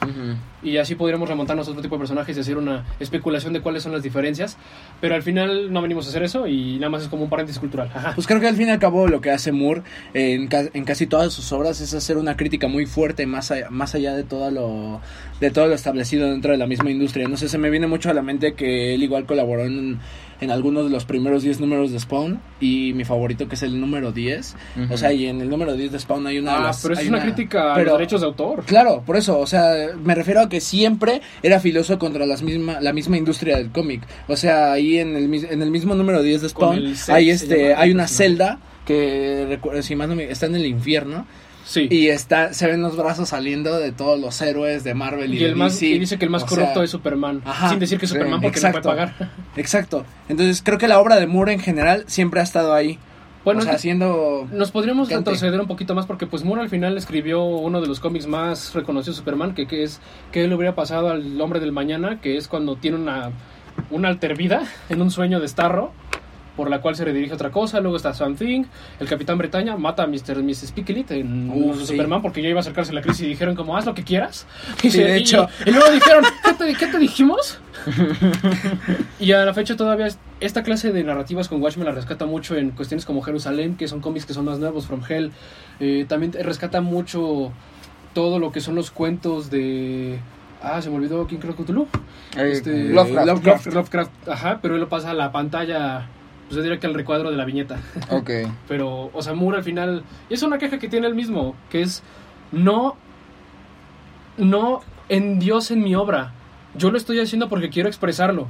Y así podríamos remontarnos a otro tipo de personajes y hacer una especulación de cuáles son las diferencias. Pero al final no venimos a hacer eso y nada más es como un paréntesis cultural. Ajá. Pues creo que al fin y al cabo lo que hace Moore en, ca- en casi todas sus obras es hacer una crítica muy fuerte más más allá de todo lo de todo lo establecido dentro de la misma industria. No sé, se me viene mucho a la mente que él igual colaboró en, en algunos de los primeros 10 números de Spawn y mi favorito que es el número 10. Ujú. O sea, y en el número 10 de Spawn hay una de Ah, las- pero es una, crítica a pero- los derechos de autor. Claro, por eso, o sea, me refiero a que siempre era filoso contra las misma, la misma industria del cómic. O sea, ahí en el, en el mismo número 10 de Spawn hay este hay una celda que si más no me- está en el infierno Sí. y está se ven los brazos saliendo de todos los héroes de Marvel y, Y, el de más, DC. y dice que el más O corrupto sea, es Superman. ajá, sin decir que es Superman porque exacto. no puede pagar. Exacto. Entonces, creo que la obra de Moore en general siempre ha estado ahí. Bueno, o sea, haciendo Nos podríamos retroceder un poquito más porque pues Moore al final escribió uno de los cómics más reconocidos de Superman, que, que es que le hubiera pasado al hombre del mañana, que es cuando tiene una, una alter vida en un sueño de Starro, por la cual se redirige a otra cosa, luego está Swamp Thing, el Capitán Bretaña mata a Mr. Mrs. Picklet en Uh, sí. Superman porque ya iba a acercarse a la crisis y dijeron como haz lo que quieras. Sí, de y- hecho. Y, luego dijeron, ¿qué te, qué te dijimos? Y a la fecha todavía es- esta clase de narrativas con Watchmen la rescata mucho en cuestiones como Jerusalén, que son cómics que son más nuevos, From Hell. Eh, también rescata mucho todo lo que son los cuentos de... Ah, se me olvidó quién creo que Cthulhu. Eh, Este, Lovecraft. Lovecraft. Lovecraft, ajá, pero él lo pasa a la pantalla, pues yo diría que al recuadro de la viñeta. Ok. Pero, o sea, Moore al final. y Es una queja que tiene él mismo, que es. No. No en Dios en mi obra. Yo lo estoy haciendo porque quiero expresarlo.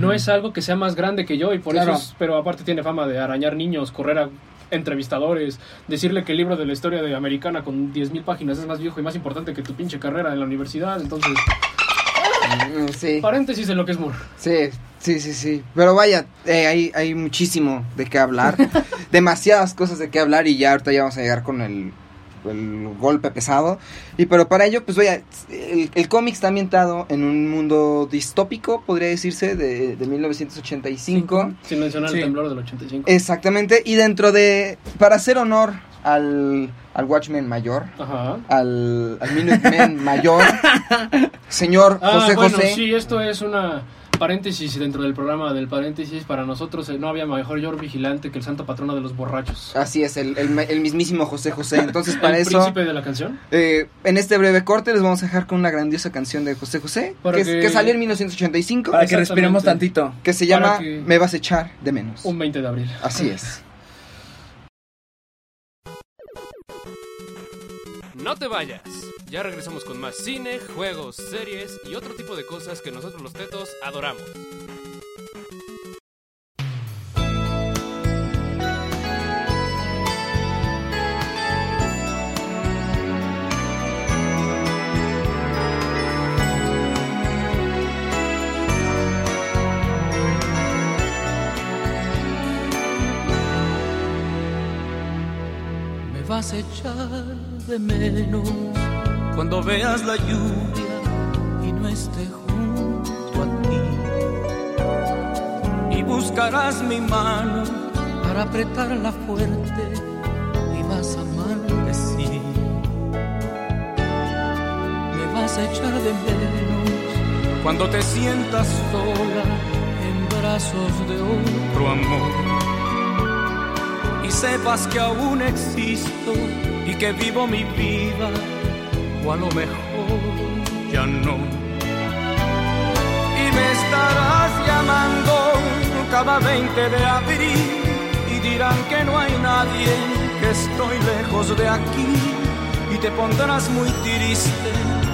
No es algo que sea más grande que yo y por Claro. eso. es- pero aparte tiene fama de arañar niños, correr a entrevistadores, decirle que el libro de la historia de americana con 10.000 páginas es más viejo y más importante que tu pinche carrera en la universidad. Entonces, Mm, Sí, paréntesis en lo que es Moore. sí, sí, sí, sí. Pero vaya, eh, hay, hay muchísimo de qué hablar. Demasiadas cosas de qué hablar y ya ahorita ya vamos a llegar con el, el golpe pesado. Y pero para ello, pues vaya, el, el cómic está ambientado en un mundo distópico, podría decirse, de, de 1985. Sin mencionar Sí. el temblor del 85. Exactamente, y dentro de, para hacer honor al, al Watchmen mayor, Ajá. al, al Minuteman mayor, señor Ah, José bueno, José. sí, esto es una paréntesis dentro del programa del paréntesis. Para nosotros eh, no había mejor George Vigilante que el santo patrono de los borrachos. Así es, el, el, el mismísimo José José. Entonces, para el eso, príncipe de la canción. eh, en este breve corte les vamos a dejar con una grandiosa canción de José José, que, que- que salió en 1985, para que respiremos tantito. que se llama que- Me vas a echar de menos. Un 20 de abril. Así es. No te vayas. Ya regresamos con más cine, juegos, series y otro tipo de cosas que nosotros los tetos adoramos. Me vas a echar de menos cuando veas la lluvia y no esté junto a ti. Y buscarás mi mano para apretarla fuerte y vas a maldecir. Me vas a echar de menos cuando te sientas sola en brazos de otro amor y sepas que aún existo y que vivo mi vida, a lo mejor ya no. Y me estarás llamando cada 20 de abril y dirán que no hay nadie, que estoy lejos de aquí y te pondrás muy triste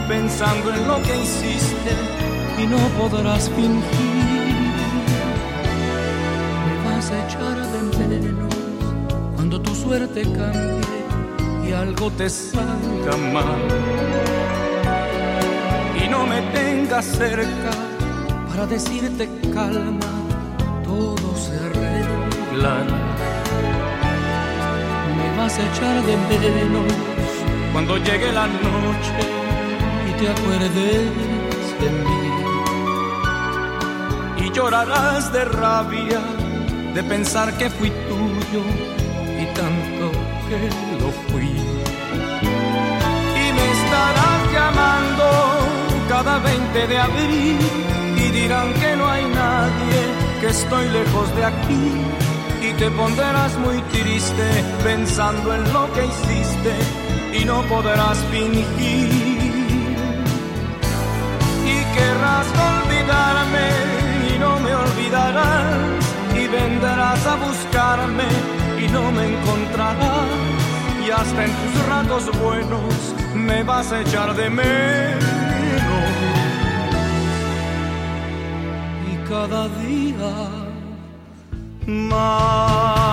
pensando en lo que hiciste y no podrás fingir. Me vas a echar de menos cuando tu suerte cambie algo te salga mal. Y no me tengas cerca para decirte calma, todo se arreglará. Me vas a echar de menos cuando llegue la noche y te acuerdes de mí. Y llorarás de rabia de pensar que fui tuyo lo fui. Y me estarás llamando cada 20 de abril y dirán que no hay nadie, que estoy lejos de aquí. Y te pondrás muy triste pensando en lo que hiciste y no podrás fingir. Y querrás olvidarme y no me olvidarás y vendrás a buscarme y no me encontrarás y hasta en tus ratos buenos me vas a echar de menos y cada día más.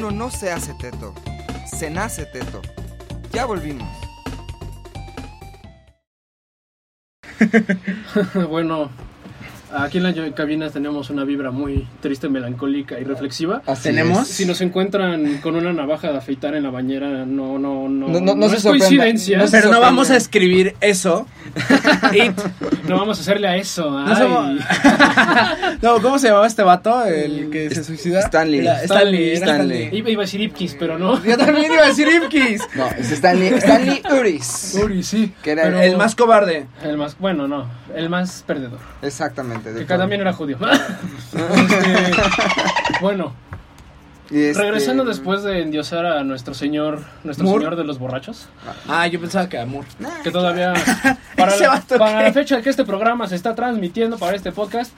Uno no se hace teto, se nace teto. Ya volvimos. bueno, aquí en la cabina tenemos una vibra muy triste, melancólica y reflexiva. ¿Tenemos? Si nos encuentran con una navaja de afeitar en la bañera, no, no, no, No, no, no se es sorprenda. coincidencia. No se Pero no vamos a escribir eso. It. No vamos a hacerle a eso. No, somos- no, ¿cómo se llamaba este vato? El que se suicida. Stanley. Era Stanley. Stanley. Stanley. Iba, iba a decir Ipkiss, pero no. Yo también iba a decir Ipkiss. No, es Stanley, Stanley Uris. Uri, sí. Que era Pero- El más cobarde. El más, bueno, no, el más perdedor. Exactamente. De Que todo. también era judío. Este, bueno, este- regresando después de endiosar a nuestro señor, nuestro Moore. señor de los borrachos, Ah, yo pensaba que amor. que todavía para, la, para la fecha en que este programa se está transmitiendo para este podcast,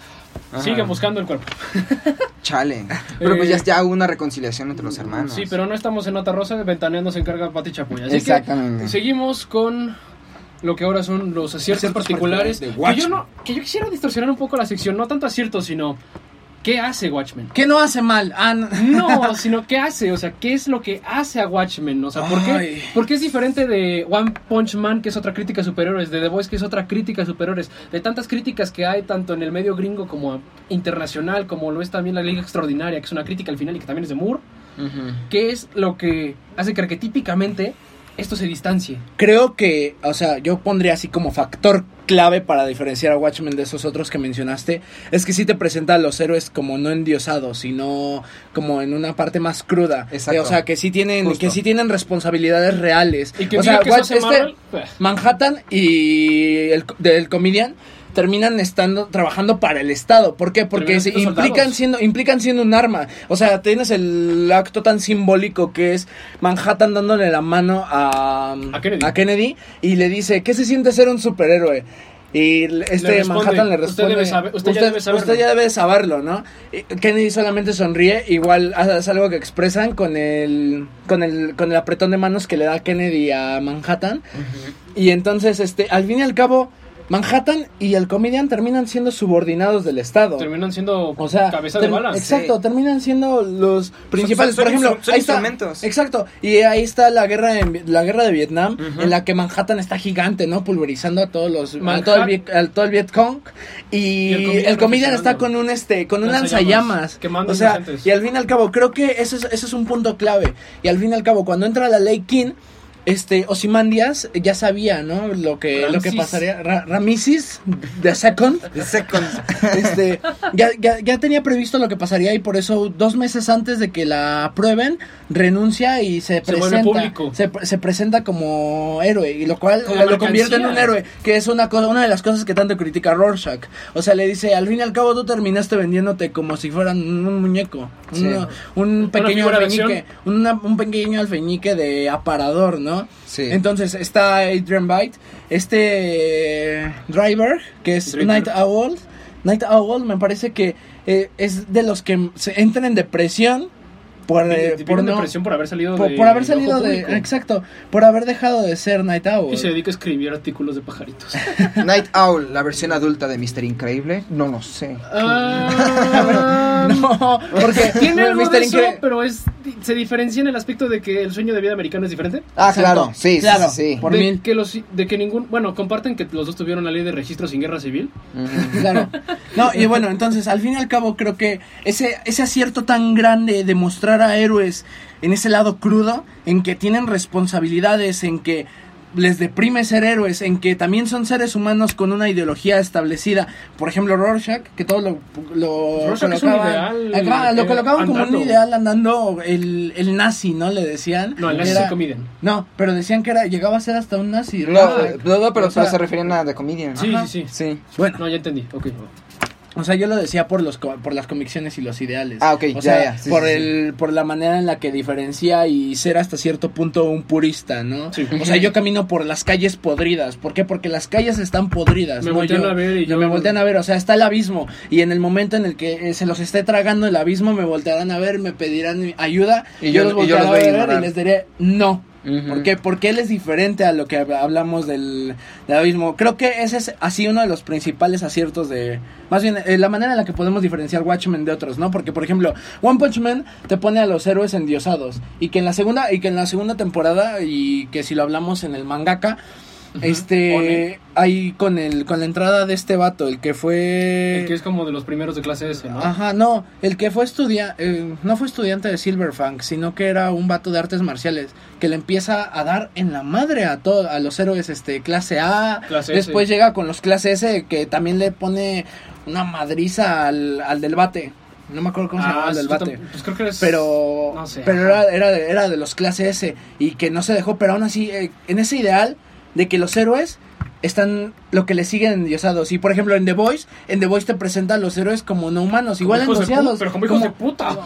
Ajá. sigue buscando el cuerpo. Chale. Pero pues ya, Eh, ya hubo una reconciliación entre los hermanos. Sí, pero no estamos en Nota Rosa, ventaneando se encarga Pati Chapuya. Así Exactamente. que seguimos con lo que ahora son los aciertos Aciertos particulares. particulares de que, yo no, que yo quisiera distorsionar un poco la sección, no tanto aciertos, sino ¿qué hace Watchmen? ¿Qué no hace mal? Ah, no. No, sino qué hace, o sea, qué es lo que hace a Watchmen, o sea, ¿por qué, Ay. por qué es diferente de One Punch Man, que es otra crítica a superhéroes, de The Voice, que es otra crítica a superhéroes, de tantas críticas que hay tanto en el medio gringo como internacional, como lo es también la Liga Extraordinaria, que es una crítica al final y que también es de Moore. ¿qué es lo que hace que arquetípicamente esto se distancie? Creo que, o sea, yo pondría así como factor clave para diferenciar a Watchmen de esos otros que mencionaste, es que sí te presenta a los héroes como no endiosados, sino como en una parte más cruda. Exacto. Eh, o sea, que sí tienen, Justo. que sí tienen responsabilidades reales. Y que o sea, que Watch- este pues, Manhattan y el, del comedian terminan estando trabajando para el Estado. ¿Por qué? Porque se implican siendo implican siendo un arma. O sea, tienes el acto tan simbólico que es Manhattan dándole la mano a, A Kennedy. Kennedy y le dice, ¿qué se siente ser un superhéroe? Y este responde, Manhattan le "Usted responde, debe saber- usted ya debe saberlo". usted ya debe saberlo, ¿no? Kennedy solamente sonríe, igual es algo que expresan con el, con el, con el apretón de manos que le da Kennedy a Manhattan. Y entonces, este, al fin y al cabo, Manhattan y el comedian terminan siendo subordinados del Estado. Terminan siendo O sea, cabeza de bala. Exacto, terminan siendo los principales. son Por ejemplo, son ahí está, exacto. Y ahí está la guerra en, la guerra de Vietnam, en la que Manhattan está gigante, ¿no? Pulverizando a todos los, a todo el, Viet- a todo el Vietcong. Y, Y el el comedian está con un este, con un Lanzallamas, O sea, y al fin y al cabo, creo que ese es, ese es un punto clave. Y al fin y al cabo, cuando entra la ley King, este, Ozymandias ya sabía, ¿no? Lo que, lo que pasaría. Ra- Rameses, the second The second. este, ya, ya, ya tenía previsto lo que pasaría y por eso dos meses antes de que la aprueben renuncia y se, Se vuelve presenta público. se, se presenta como héroe y lo cual Como lo convierte en un héroe que es una cosa una de las cosas que tanto critica Rorschach o sea le dice al fin y al cabo tú terminaste vendiéndote como si fueran un muñeco Sí. un pequeño de alfeñique una- un pequeño alfeñique de aparador no Sí. entonces está Adrian Byte, este eh, Driver, que es Driver. Night Owl. Night Owl me parece que eh, es de los que se entran en depresión por, eh, por, no- depresión por haber salido por, de- por haber salido de... público. Exacto, por haber dejado de ser Night Owl. Y se dedica a escribir artículos de pajaritos. Night Owl, la versión adulta de Mister Increíble. No lo sé. Ah, no, porque Tiene algo Mr. de eso, pero es se diferencia en el aspecto de que el sueño de vida americano es diferente. Ah, Exacto. claro. Sí, sí, Claro. sí, sí. Por de mil. que los de que ningún bueno comparten que los dos tuvieron la ley de registro sin guerra civil. Ujú. Claro. No, y bueno, entonces, al fin y al cabo, creo que ese, ese acierto tan grande de mostrar a héroes en ese lado crudo, en que tienen responsabilidades, en que les deprime ser héroes, en que también son seres humanos con una ideología establecida. Por ejemplo, Rorschach, que todo lo, lo Rorschach es un colocaban, ideal, ajá, lo eh, colocaban como un andando. ideal andando, el, el nazi, ¿no? Le decían. No, el nazi Era- es el comedian. No, pero decían que era, llegaba a ser hasta un nazi. No, Rorschach. no, no, pero, O sea, se referían a The Comedian. Sí, sí, sí. Sí. Bueno, No, ya entendí. Ok. O sea, yo lo decía por los co- por las convicciones y los ideales. Ah, ok, O ya, sea, ya, sí, por sí, el por la manera en la que diferencia y ser hasta cierto punto un purista, ¿no? Sí. O sea, yo camino por las calles podridas. ¿Por qué? Porque las calles están podridas. Me no voltean yo. a ver y yo- me voltean a ver. O sea, está el abismo y en el momento en el que eh, se los esté tragando el abismo me voltearán a ver, me pedirán ayuda Y yo- yo, los voltearé voy a a ver y les diré no. Ujú. ¿Por qué? Porque él es diferente a lo que hab- hablamos del, del abismo. Creo que ese es así uno de los principales aciertos de... Más bien, eh, la manera en la que podemos diferenciar Watchmen de otros, ¿no? Porque, por ejemplo, One Punch Man te pone a los héroes endiosados. Y que en la segunda, y que en la segunda temporada, y que si lo hablamos en el mangaka, este... Ahí con el con la entrada de este vato, el que fue... El que es como de los primeros de clase S, ¿no? Ajá, no, el que fue estudiante, no fue estudiante de Silverfang, sino que era un vato de artes marciales que le empieza a dar en la madre a todos, a los héroes este clase A, Clase después S. llega con los clase S que también le pone una madriza al, al del bate. No me acuerdo cómo se llamaba el del bate. Pues creo que. Pero, No sé, pero era, era, de, era de los clase S y que no se dejó, pero aún así, eh, en ese ideal de que los héroes están lo que le siguen endiosados. Y por ejemplo, en The Voice, en The Voice te presentan los héroes como no humanos, como igual endiosados. Pero como hijos de puta.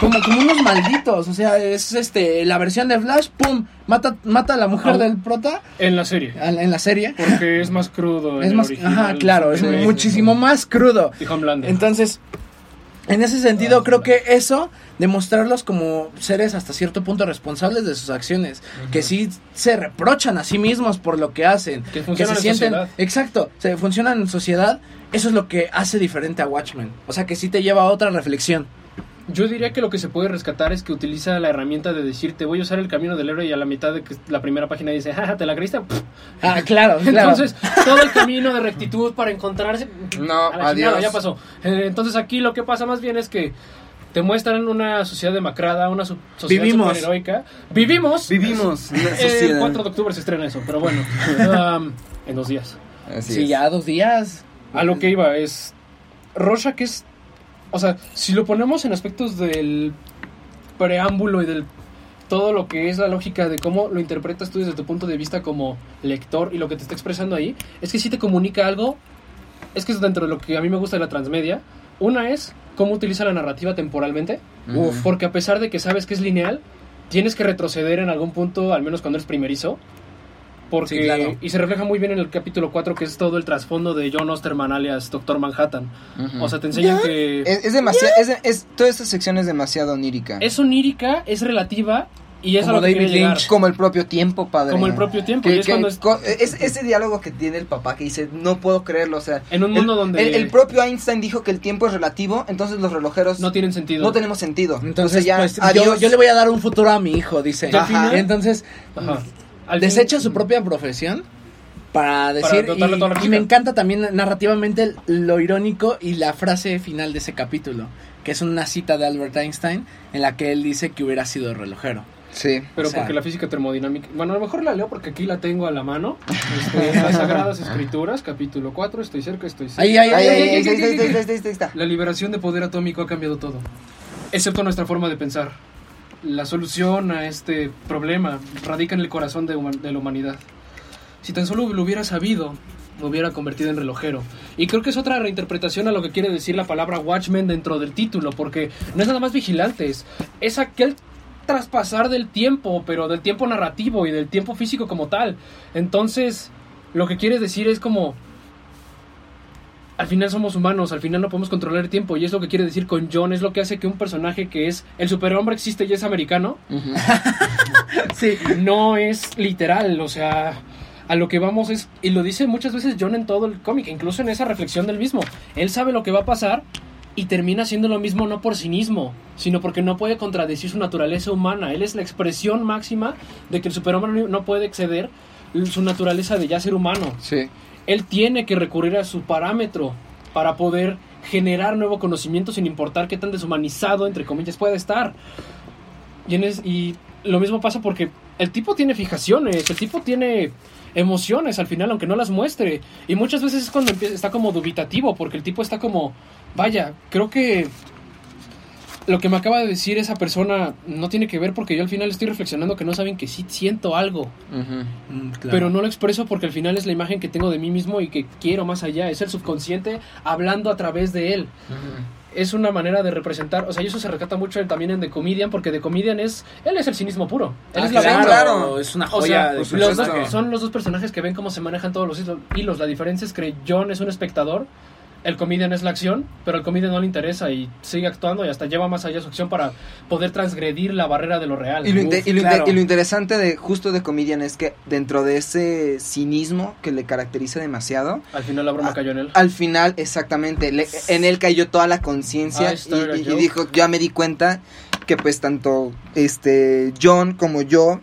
como, como unos malditos. O sea, es este la versión de Flash, pum, mata, mata a la mujer Au. del prota En la serie. en la serie. Porque es más crudo. en Es el más, original, ajá, claro, es muchísimo más crudo. Y. Entonces, en ese sentido, creo que eso, demostrarlos como seres hasta cierto punto responsables de sus acciones, que sí se reprochan a sí mismos por lo que hacen, Que funcionan se en sienten, sociedad. exacto, se funcionan en sociedad, eso es lo que hace diferente a Watchmen, o sea que sí te lleva a otra reflexión. Yo diría que lo que se puede rescatar es que utiliza la herramienta de decirte voy a usar el camino del héroe y a la mitad de que la primera página dice, jaja, ¿te la creíste? Ah, claro, claro. Entonces, todo el camino de rectitud para encontrarse... No, a la adiós. chingada, ya pasó. Eh, Entonces aquí lo que pasa más bien es que te muestran una sociedad demacrada, una su- sociedad Vivimos. superheroica. Vivimos. Vivimos El sociedad. 4 de octubre se estrena eso, pero bueno. um, en dos días. Así sí, es. ya dos días. A lo que iba es. Rorschach es. O sea, si lo ponemos en aspectos del preámbulo y del. Todo lo que es la lógica de cómo lo interpretas tú desde tu punto de vista como lector y lo que te está expresando ahí, es que sí te comunica algo es que es dentro de lo que a mí me gusta de la transmedia. Una es cómo utiliza la narrativa temporalmente. Porque a pesar de que sabes que es lineal, tienes que retroceder en algún punto, al menos cuando eres primerizo. Porque, Sí, claro. Y se refleja muy bien en el capítulo 4, que es todo el trasfondo de John Osterman alias Doctor Manhattan. O sea, te enseñan que es, es demasiado, es, es- toda esa sección es demasiado onírica. es onírica, es relativa y es Como a lo que David. Lynch. como el propio tiempo, padre. Como el propio tiempo, Que- y es que- cuando es- co- es- ese diálogo que tiene el papá que dice, no puedo creerlo, o sea... En un el- mundo donde- El, el propio Einstein dijo que el tiempo es relativo, entonces los relojeros No tienen sentido. no tenemos sentido. Entonces, ya, pues, yo, adiós. yo le voy a dar un futuro a mi hijo, dice. Final- Entonces, Ajá desecha su propia profesión para decir y, me encanta también narrativamente lo irónico y la frase final de ese capítulo que es una cita de Albert Einstein en la que él dice que hubiera sido relojero sí pero porque la física termodinámica bueno a lo mejor la leo porque aquí la tengo a la mano las sagradas escrituras capítulo 4 estoy cerca estoy cerca ahí ahí ahí la liberación de poder atómico ha cambiado todo excepto nuestra forma de pensar la solución a este problema radica en el corazón de, la humanidad. Si tan solo lo hubiera sabido, me hubiera convertido en relojero. Y creo que es otra reinterpretación a lo que quiere decir la palabra Watchmen dentro del título, porque no es nada más vigilantes, es aquel traspasar del tiempo, pero del tiempo narrativo y del tiempo físico como tal. Entonces, lo que quiere decir es como al final somos humanos, al final no podemos controlar el tiempo. Y es lo que quiere decir con John, es lo que hace que un personaje que es el superhombre existe y es americano, sí. no es literal, o sea, a lo que vamos es, y lo dice muchas veces John en todo el cómic, incluso en esa reflexión del mismo, él sabe lo que va a pasar y termina haciendo lo mismo no por cinismo, sino porque no puede contradecir su naturaleza humana, él es la expresión máxima de que el superhombre no puede exceder su naturaleza de ya ser humano. Sí. Él tiene que recurrir a su parámetro para poder generar nuevo conocimiento sin importar qué tan deshumanizado, entre comillas, pueda estar. Y, lo mismo pasa porque el tipo tiene fijaciones, el tipo tiene emociones al final, aunque no las muestre. Y muchas veces es cuando empieza, está como dubitativo, porque el tipo está como, vaya, creo que lo que me acaba de decir esa persona no tiene que ver porque yo al final estoy reflexionando que no saben que sí siento algo. Mm, claro. Pero no lo expreso porque al final es la imagen que tengo de mí mismo y que quiero más allá. Es el subconsciente hablando a través de él. Es una manera de representar. O sea, y eso se rescata mucho también en The Comedian porque The Comedian es. Él es el cinismo puro. Él Ah, es la claro, claro. es una o joya sea, de los dos- son los dos personajes que ven cómo se manejan todos los hilo- hilos. La diferencia es que John es un espectador, el comedian es la acción, pero al comedian no le interesa y sigue actuando y hasta lleva más allá su acción para poder transgredir la barrera de lo real. Y lo, inte- Uf, y lo inte- claro. y lo interesante de justo de Comedian es que dentro de ese cinismo que le caracteriza demasiado, Al final la broma cayó en él. al final, exactamente, le- en él cayó toda la conciencia Ah, y, y- dijo, ya me di cuenta que pues tanto este John como yo,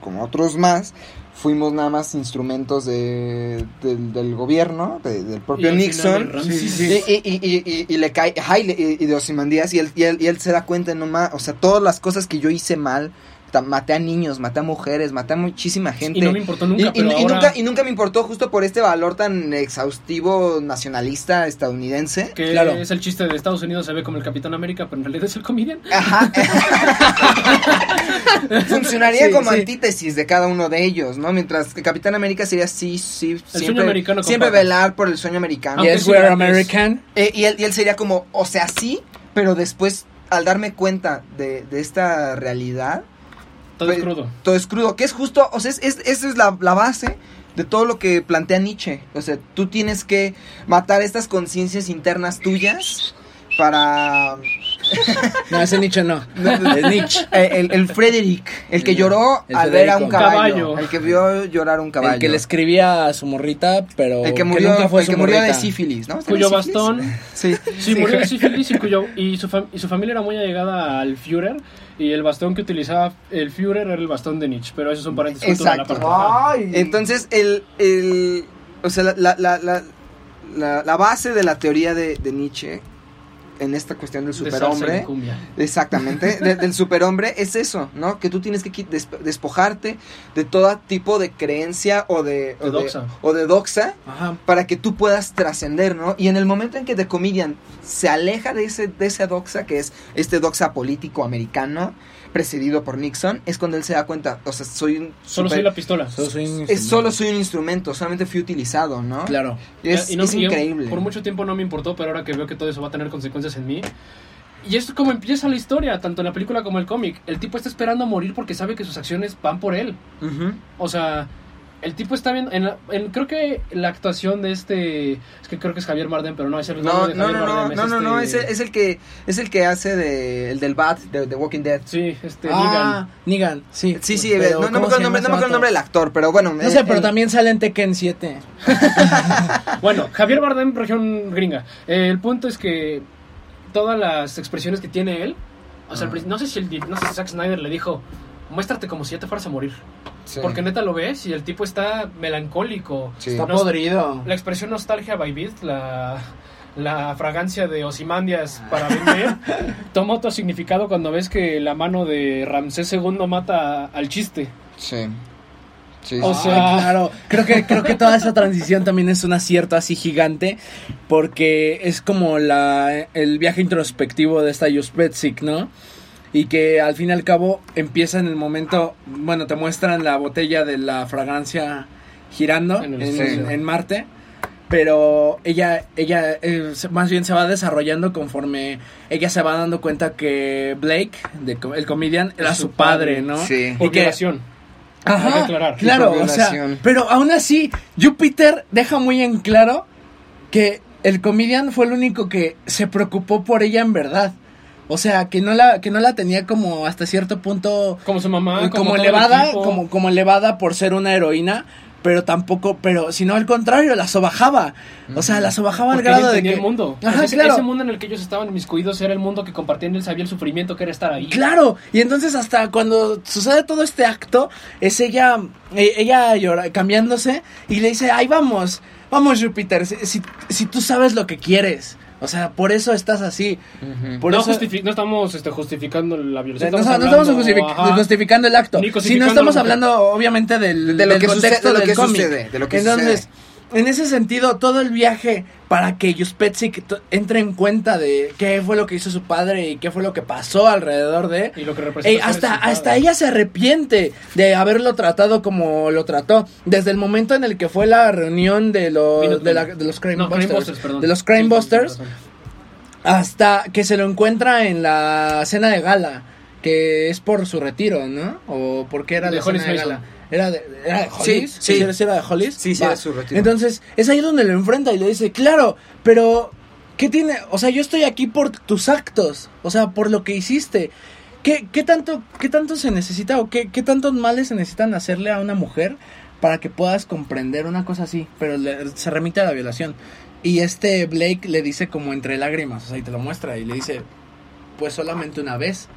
como otros más, fuimos nada más instrumentos de, del, del gobierno, de- del propio Nixon. Sí, sí, Y, y, y, le cae, ajá, y, de Ozymandias, y él, y, él, y él se da cuenta, no más, o sea, todas las cosas que yo hice mal, maté a niños, maté a mujeres, maté a muchísima gente. Y no me importó nunca, Y- y- pero y ahora nunca, y nunca me importó justo por este valor tan exhaustivo nacionalista estadounidense. que Claro. es el chiste de Estados Unidos se ve como el Capitán América, pero en realidad es el comedian. Ajá. Funcionaría Sí, como sí. antítesis de cada uno de ellos, ¿no? Mientras que Capitán América sería sí, sí, sueño siempre, americano con siempre papas. velar por el sueño americano. Yes, sí, we're American. Eh, y, él, y él sería como, o sea, sí, pero después, al darme cuenta de, de esta realidad, Todo es pues, crudo. todo es crudo, que es justo, o sea, es, es- esa es la, la base de todo lo que plantea Nietzsche. O sea, tú tienes que matar estas conciencias internas tuyas para... No, ese Nietzsche no. Es Nietzsche. Eh, El, el Frederick, el que lloró El al ver a un caballo, Caballo. el que vio llorar a un caballo. El que le escribía a su morrita, pero El que murió, nunca fue el su que murió de sífilis, ¿no? Cuyo bastón Sí. Sí, murió de sífilis y, cuyo, y, su fam- y su familia era muy allegada al Führer. Y el bastón que utilizaba el Führer era el bastón de Nietzsche. Pero eso es un paréntesis Exacto. Entonces, el, el, o sea, la, la, la- la base de la teoría de, de Nietzsche en esta cuestión del superhombre, de exactamente, de- del superhombre es eso, ¿no? Que tú tienes que despojarte de todo tipo de creencia o de, o De doxa. o de doxa Ajá. para que tú puedas trascender, ¿no? Y en el momento en que The Comedian se aleja de ese de esa doxa que es este doxa político americano, precedido por Nixon, es cuando él se da cuenta, o sea, soy un Solo super- soy la pistola. Solo soy un es solo instrumento. soy un instrumento, solamente fui utilizado, ¿no? Claro. Es, Y no- es y increíble. Por mucho tiempo no me importó, pero ahora que veo que todo eso va a tener consecuencias en mí. Y esto es como empieza la historia, tanto en la película como el cómic. El tipo está esperando a morir porque sabe que sus acciones van por él. O sea, el tipo está viendo. En la- en- creo que la actuación de este. Es que creo que es Javier Bardem, pero no es el No, nombre de no, Javier no, no, Bardem, no, no, no, es, este- el- es el que es el que hace de el del Bat de The Walking Dead. Sí, este. Ah, Negan, sí. Sí, sí, Pero, no, no me ¿cómo acuerdo el nombre, no me acuerdo el nombre del actor, pero bueno. No sé, eh, pero el- también sale en Tekken 7. Negan. Bueno, Javier Bardem, región gringa. Eh, el punto es que todas las expresiones que tiene él. O sea, principio- no sé si el, no sé si Zack Snyder le dijo. Muéstrate como si ya te fueras a morir. sí. Porque neta lo ves y el tipo está melancólico. Sí. Está podrido. La expresión nostalgia by Beat, la, la fragancia de Osimandias para vender, toma otro significado cuando ves que la mano de Ramsés II mata al chiste. Sí. Sí, O sea- Ay, claro, creo que creo que toda esa transición también es un acierto así gigante porque es como la el viaje introspectivo de esta Juspetsik, ¿no? Y que al fin y al cabo empieza en el momento, bueno, te muestran la botella de la fragancia girando En Marte, pero ella ella eh, más bien se va desarrollando conforme ella se va dando cuenta que Blake, de el comedian, era su su padre, padre. ¿no? Sí. Por Y que- Ajá, claro, o sea, pero aún así, Júpiter deja muy en claro que el comedian fue el único que se preocupó por ella en verdad. O sea, que no la, que no la tenía como hasta cierto punto Como su mamá, como, como, todo el elevada, como, como elevada por ser una heroína, pero tampoco, pero sino al contrario, la sobajaba. O sea, la sobajaba al Porque grado de que el mundo. Ajá, ese, claro. ese mundo en el que ellos estaban inmiscuidos era el mundo que compartían. Él sabía el sufrimiento que era estar ahí. Claro, y entonces hasta cuando sucede todo este acto, es ella, eh, ella llora, cambiándose y le dice, ay, vamos, vamos Júpiter, si, si, si tú sabes lo que quieres, o sea, por eso estás así, por no, eso... no estamos este, justificando la No, violación. no estamos justific- justificando el acto, sino cosificando estamos hablando obviamente del, De lo del que contexto sucede- de lo del que cómic. sucede, de lo que Entonces, en ese sentido, todo el viaje para que Juspetsik t- entre en cuenta de qué fue lo que hizo su padre y qué fue lo que pasó alrededor de... Y lo que representa. ser hasta, hasta ella se arrepiente de haberlo tratado como lo trató. Desde el momento en el que fue la reunión de los, de, la- de los Crime No, Busters, Crime de los Crime Sí, Busters, hasta que se lo encuentra en la cena de gala, que es por su retiro, ¿no? O porque era De la cena de gala. ¿Era de, era de Hollis? sí. ¿Sí, sí era de Hollis? Sí, sí, era su retiro. Entonces, es ahí donde lo enfrenta y le dice, claro, pero ¿qué tiene? O sea, yo estoy aquí por tus actos, o sea, por lo que hiciste. ¿Qué, qué tanto, qué tanto se necesita o qué, qué tantos males se necesitan hacerle a una mujer para que puedas comprender una cosa así? Pero le- se remite a la violación. Y este Blake le dice como entre lágrimas, o sea, y te lo muestra y le dice, pues solamente una vez.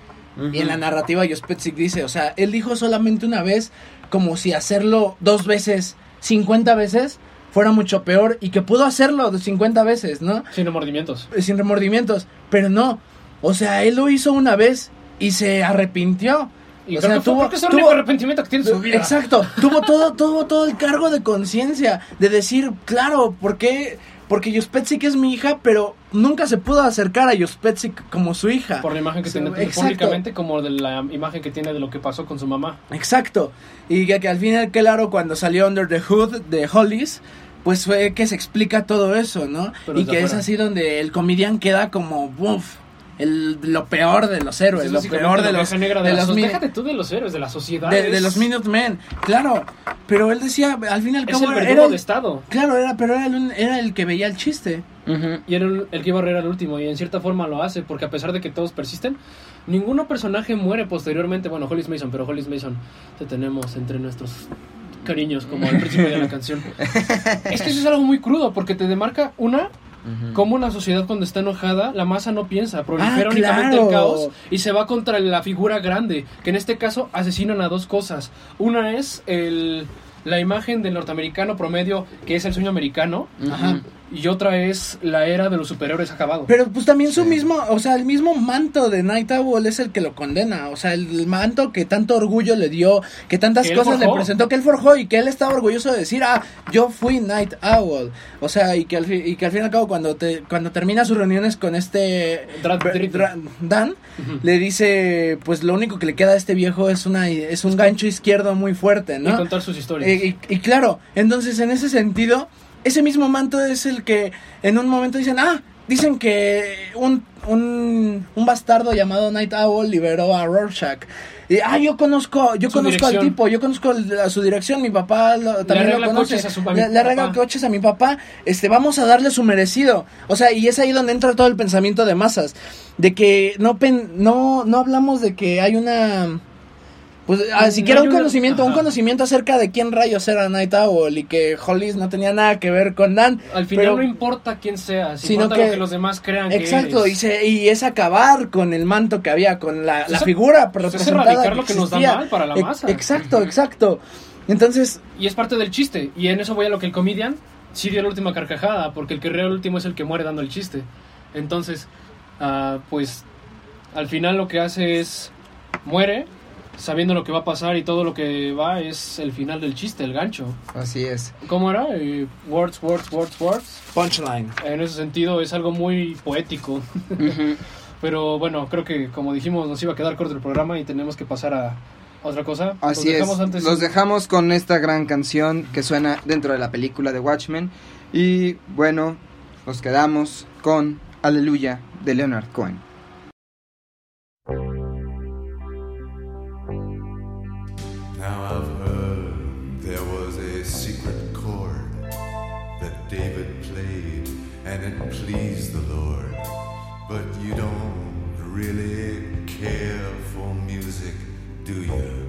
Y en la narrativa Jospetsik dice, o sea, él dijo solamente una vez, como si hacerlo dos veces, 50 veces, fuera mucho peor y que pudo hacerlo de 50 veces, ¿no? Sin remordimientos. Eh, Sin remordimientos, pero no. O sea, él lo hizo una vez y se arrepintió. Y O creo, sea, que fue tuvo- porque es el tuvo- único arrepentimiento que tiene en su vida. Exacto, tuvo todo, tuvo todo el cargo de conciencia de decir, claro, ¿por qué? Porque Jospetsik es mi hija, pero nunca se pudo acercar a Jospetsik como su hija. Por la imagen que tiene públicamente, como de la imagen que tiene de lo que pasó con su mamá. Exacto. Y que, que al final, claro, cuando salió Under the Hood de Hollis, pues fue que se explica todo eso, ¿no? Pero y que es así donde el comedian queda como, ¡buf! El, lo peor de los héroes, Es lo peor de los, de, de los Déjate tú de los héroes, de la sociedad. de, de es- los Minutemen, claro. Pero él decía, al fin y al Es cabo, el era el- de Estado. claro, era, pero era el, era el que veía el chiste. Y era el, el que iba a reír al último. Y en cierta forma lo hace. Porque a pesar de que todos persisten, ninguno personaje muere posteriormente. Bueno, Hollis Mason, pero Hollis Mason te tenemos entre nuestros cariños, como al principio de la canción. Es que eso es algo muy crudo. Porque te demarca una. Como una sociedad cuando está enojada, la masa no piensa, prolifera Ah, únicamente claro. el caos y se va contra la figura grande, que en este caso asesinan a dos cosas. Una es el, la imagen del norteamericano promedio, que es el sueño americano, Ajá. Y otra es la era de los superhéroes acabado. Pero pues también su Sí. mismo, o sea, el mismo manto de Night Owl es el que lo condena. O sea, el manto que tanto orgullo le dio, que tantas Que cosas le presentó, que él forjó y que él estaba orgulloso de decir, ah, yo fui Night Owl. O sea, y que al, fi- y que al fin y al cabo cuando, te, cuando termina sus reuniones con este Dra- Br- Dra- Dra- Dan, le dice, pues lo único que le queda a este viejo es, una, es un gancho izquierdo muy fuerte, Y ¿no? contar sus historias. Y, y claro, entonces en ese sentido, ese mismo manto es el que en un momento dicen, ah, dicen que un, un, un bastardo llamado Night Owl liberó a Rorschach. Y, ah, yo conozco, yo Su conozco al tipo, yo conozco a su dirección, mi papá lo- también lo conoce. coches a su- a mi le, le arregla coches a mi papá, este, vamos a darle su merecido. O sea, y es ahí donde entra todo el pensamiento de masas, de que no pen- no, no hablamos de que hay una pues ah, No siquiera hay un una- conocimiento, un conocimiento acerca de quién rayos era Night Owl y que Hollis no tenía nada que ver con Dan. Al final pero- no importa quién sea, si Sino importa que- lo que los demás crean que Exacto, y, eres. se- y es acabar con el manto que había, con la, la figura pues es representada erradicar lo que nos da mal para la masa. Exacto, exacto. Entonces, Y es parte del chiste. Y en eso voy a lo que el comedian sí dio la última carcajada, porque el que ríe el último es el que muere dando el chiste. Entonces, ah, pues al final lo que hace es muere sabiendo lo que va a pasar y todo lo que va es el final del chiste, el gancho. Así es. ¿Cómo era? Eh, words, words, words, words. punchline. En ese sentido es algo muy poético. Pero bueno, creo que como dijimos nos iba a quedar corto el programa y tenemos que pasar a otra cosa. Así Los es. antes- Los dejamos con esta gran canción que suena dentro de la película de Watchmen. Y bueno, nos quedamos con Aleluya de Leonard Cohen. It the Lord. But you don't really care for music, do you?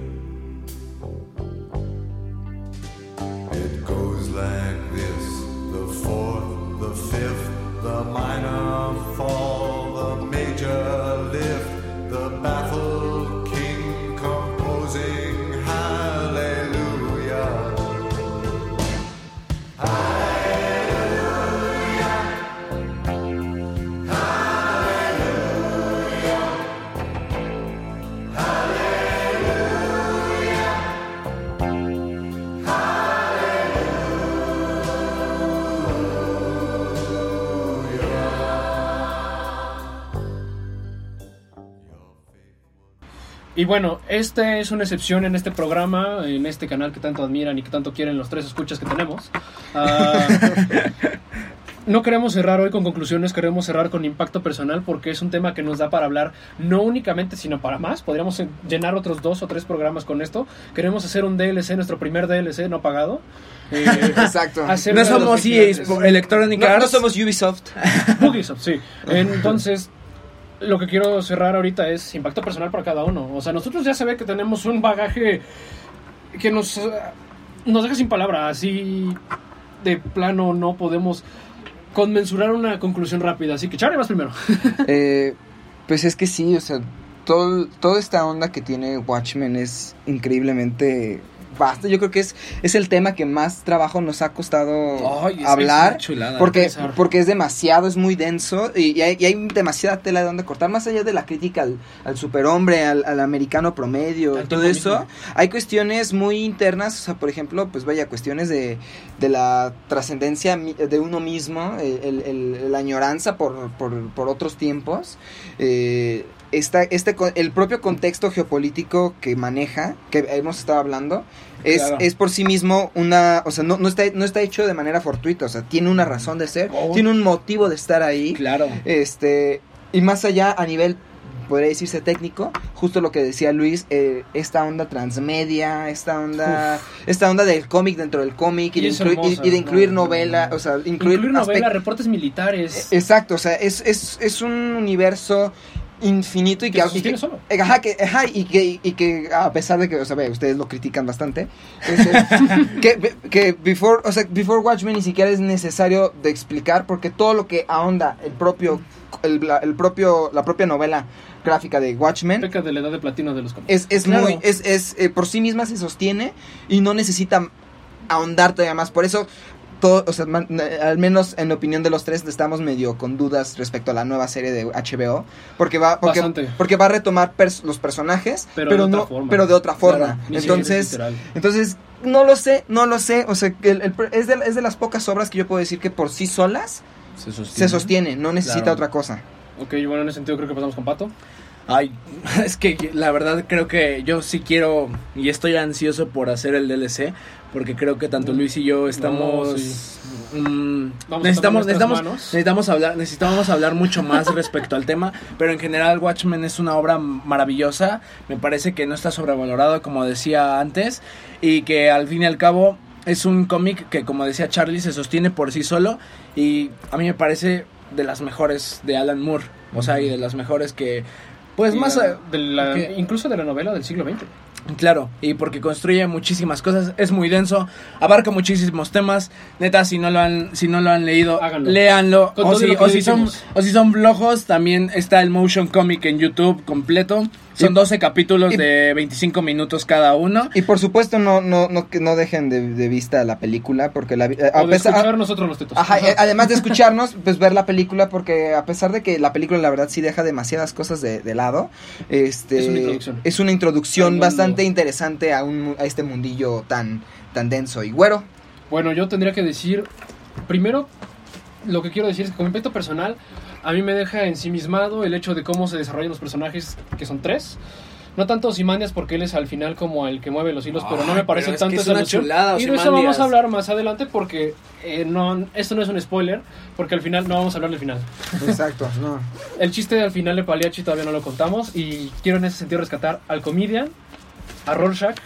Y bueno, esta es una excepción en este programa, en este canal que tanto admiran y que tanto quieren los tres escuchas que tenemos. Ah, no queremos cerrar hoy con conclusiones, queremos cerrar con impacto personal porque es un tema que nos da para hablar no únicamente, sino para más. Podríamos llenar otros dos o tres programas con esto. Queremos hacer un DLC, nuestro primer DLC no pagado. Eh, Exacto. No somos EA. Spo- Electronic No, no Arts. somos Ubisoft. Ubisoft, sí. Entonces, lo que quiero cerrar ahorita es impacto personal para cada uno. O sea, nosotros ya se ve que tenemos un bagaje que nos, eh, nos deja sin palabra. Así de plano no podemos conmensurar una conclusión rápida. Así que, Charlie, vas primero. Eh, pues es que sí, o sea, todo, toda esta onda que tiene Watchmen es increíblemente vasta. Yo creo que es, es el tema que más trabajo nos ha costado hablar. chulada. porque, porque es demasiado, es muy denso y, y hay, y hay demasiada tela de donde cortar. Más allá de la crítica al, al superhombre, al, al americano promedio, todo eso, mismo. hay cuestiones muy internas. O sea, por ejemplo, pues vaya, cuestiones de, de la trascendencia de uno mismo, el- la añoranza por, por, por otros tiempos. Eh, esta, este, el propio contexto geopolítico que maneja, que hemos estado hablando, es, Claro. es por sí mismo una, o sea, no, no, está, no está hecho de manera fortuita, o sea, tiene una razón de ser, Oh. tiene un motivo de estar ahí, Claro. este, y más allá a nivel, podría decirse técnico, justo lo que decía Luis, eh, esta onda transmedia, esta onda, esta onda del cómic dentro del cómic y, Y de es incluir- y- de incluir ¿no? novela, o sea, incluir, Incluir novela, reportes militares. Exacto, o sea, es, es, es un universo infinito y Que que, solo. Ajá, que, ajá, y que, y que a pesar de que, o sea, ve, ustedes lo critican bastante, que, que before, o sea, before Watchmen ni siquiera es necesario de explicar porque todo lo que ahonda el propio, el, la- el propio, la propia novela gráfica de Watchmen Peca de la edad de platino de los cómics. es, es Claro. muy, es, es eh, por sí misma se sostiene y no necesita ahondar todavía más. Por eso, todo, o sea, man- eh, al menos en opinión de los tres estamos medio con dudas respecto a la nueva serie de HBO, porque va porque, Bastante. porque va a retomar pers- los personajes, Pero pero, de otra no forma. pero de otra forma. Claro, entonces, entonces no lo sé, no lo sé, o sea, que el- el- es, de, es de las pocas obras que yo puedo decir que por sí solas Se sostiene. se sostiene, no necesita Claro. otra cosa. Ok, bueno, en ese sentido creo que pasamos con Pato. Ay, es que la verdad creo que yo sí quiero y estoy ansioso por hacer el DLC porque creo que tanto Luis y yo estamos No, sí. mm, necesitamos necesitamos necesitamos hablar necesitamos hablar mucho más respecto al tema, pero en general Watchmen es una obra maravillosa, me parece que no está sobrevalorado como decía antes y que al fin y al cabo es un cómic que como decía Charlie se sostiene por sí solo y a mí me parece de las mejores de Alan Moore, o sea, y de las mejores que pues Y más la- de la- que- incluso de la novela del siglo XX. Claro, y porque construye muchísimas cosas, es muy denso, abarca muchísimos temas. Neta, si no lo han, si no lo han leído, Háganlo. léanlo. O si, o, si son, o si son flojos, también está el motion comic en YouTube completo. Son Y- 12 capítulos y- de 25 minutos cada uno. Y por supuesto no no no que no dejen de, de vista la película porque la eh, a O de pesar- escuchar nosotros los tetos. Ajá, eh, además de escucharnos, pues ver la película, porque a pesar de que la película la verdad sí deja demasiadas cosas de, de lado, este, Es una introducción. es una introducción bastante interesante a, un, mu- a este mundillo tan, tan denso. Y güero, Bueno, yo tendría que decir, primero, lo que quiero decir es que como invento personal, a mí me deja ensimismado el hecho de cómo se desarrollan los personajes, que son tres. No tanto Ozymandias porque él es al final como el que mueve los hilos, pero no me parece tanto que es esa chulada, Y de eso vamos a hablar más adelante porque eh, no, esto no es un spoiler, porque al final no vamos a hablar del final. exacto, no. El chiste al final de Paliachi todavía no lo contamos y quiero en ese sentido rescatar al Comedian, a Rorschach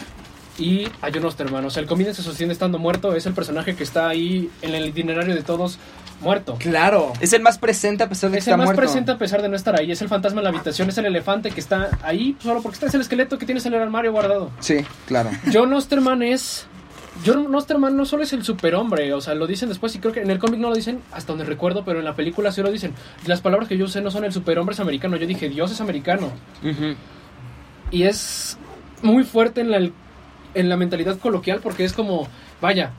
y a John Osterman. O sea, el Comedian se sostiene estando muerto, es el personaje que está ahí en el itinerario de todos muerto. Claro. Es el más presente a pesar de que Es el más muerto. presente a pesar de no estar ahí. Es el fantasma en la habitación, es el elefante que está ahí solo porque está es el esqueleto que tienes en el armario guardado. Sí, claro. John Osterman es. John Osterman no solo es el superhombre, o sea, lo dicen después y creo que en el cómic no lo dicen hasta donde recuerdo, pero en la película sí lo dicen. Las palabras que yo usé no son el superhombre es americano, yo dije Dios es americano. Y es muy fuerte en la, en la mentalidad coloquial porque es como, vaya,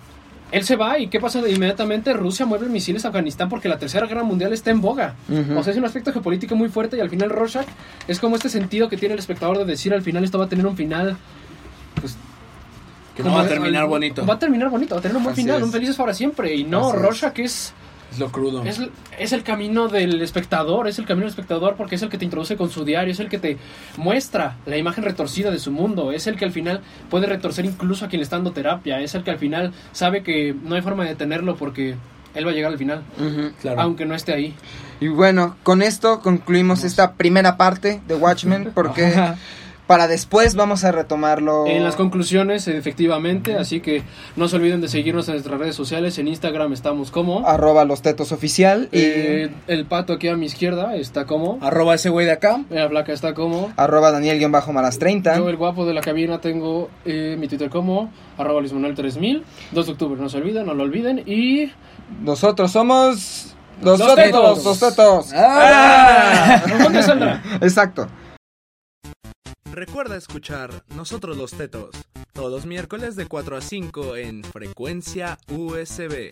él se va y ¿qué pasa de inmediatamente? Rusia mueve misiles a Afganistán porque la tercera guerra mundial está en boga. O sea, es un aspecto geopolítico muy fuerte y al final Rorschach es como este sentido que tiene el espectador de decir al final esto va a tener un final... Pues, Que no va a terminar bonito. Va a terminar bonito, va a tener un buen Así final, es. un felices para siempre. Y no, Así. Rorschach es... Es lo crudo. Es, es el camino del espectador, es el camino del espectador porque es el que te introduce con su diario, es el que te muestra la imagen retorcida de su mundo, es el que al final puede retorcer incluso a quien le está dando terapia, es el que al final sabe que no hay forma de detenerlo porque él va a llegar al final. Claro. aunque no esté ahí. Y bueno, con esto concluimos esta primera parte de Watchmen, porque Ajá. Para después vamos a retomarlo. En las conclusiones, efectivamente, así que no se olviden de seguirnos en nuestras redes sociales, en Instagram estamos como... Arroba los tetos oficial y Eh, el pato aquí a mi izquierda está como... Arroba ese güey de acá. La placa está como... arroba Daniel-Maras 30. Yo, el guapo de la cabina, tengo eh, mi Twitter como arroba Luis Manuel 3000. 2 de octubre, no se olviden, no lo olviden. Y Nosotros somos los, Los tetos, tetos. los tetos. ¡Ah! ¿dónde saldrá? Exacto. Recuerda escuchar Nosotros los Tetos, todos miércoles de 4 a 5 en Frecuencia USB.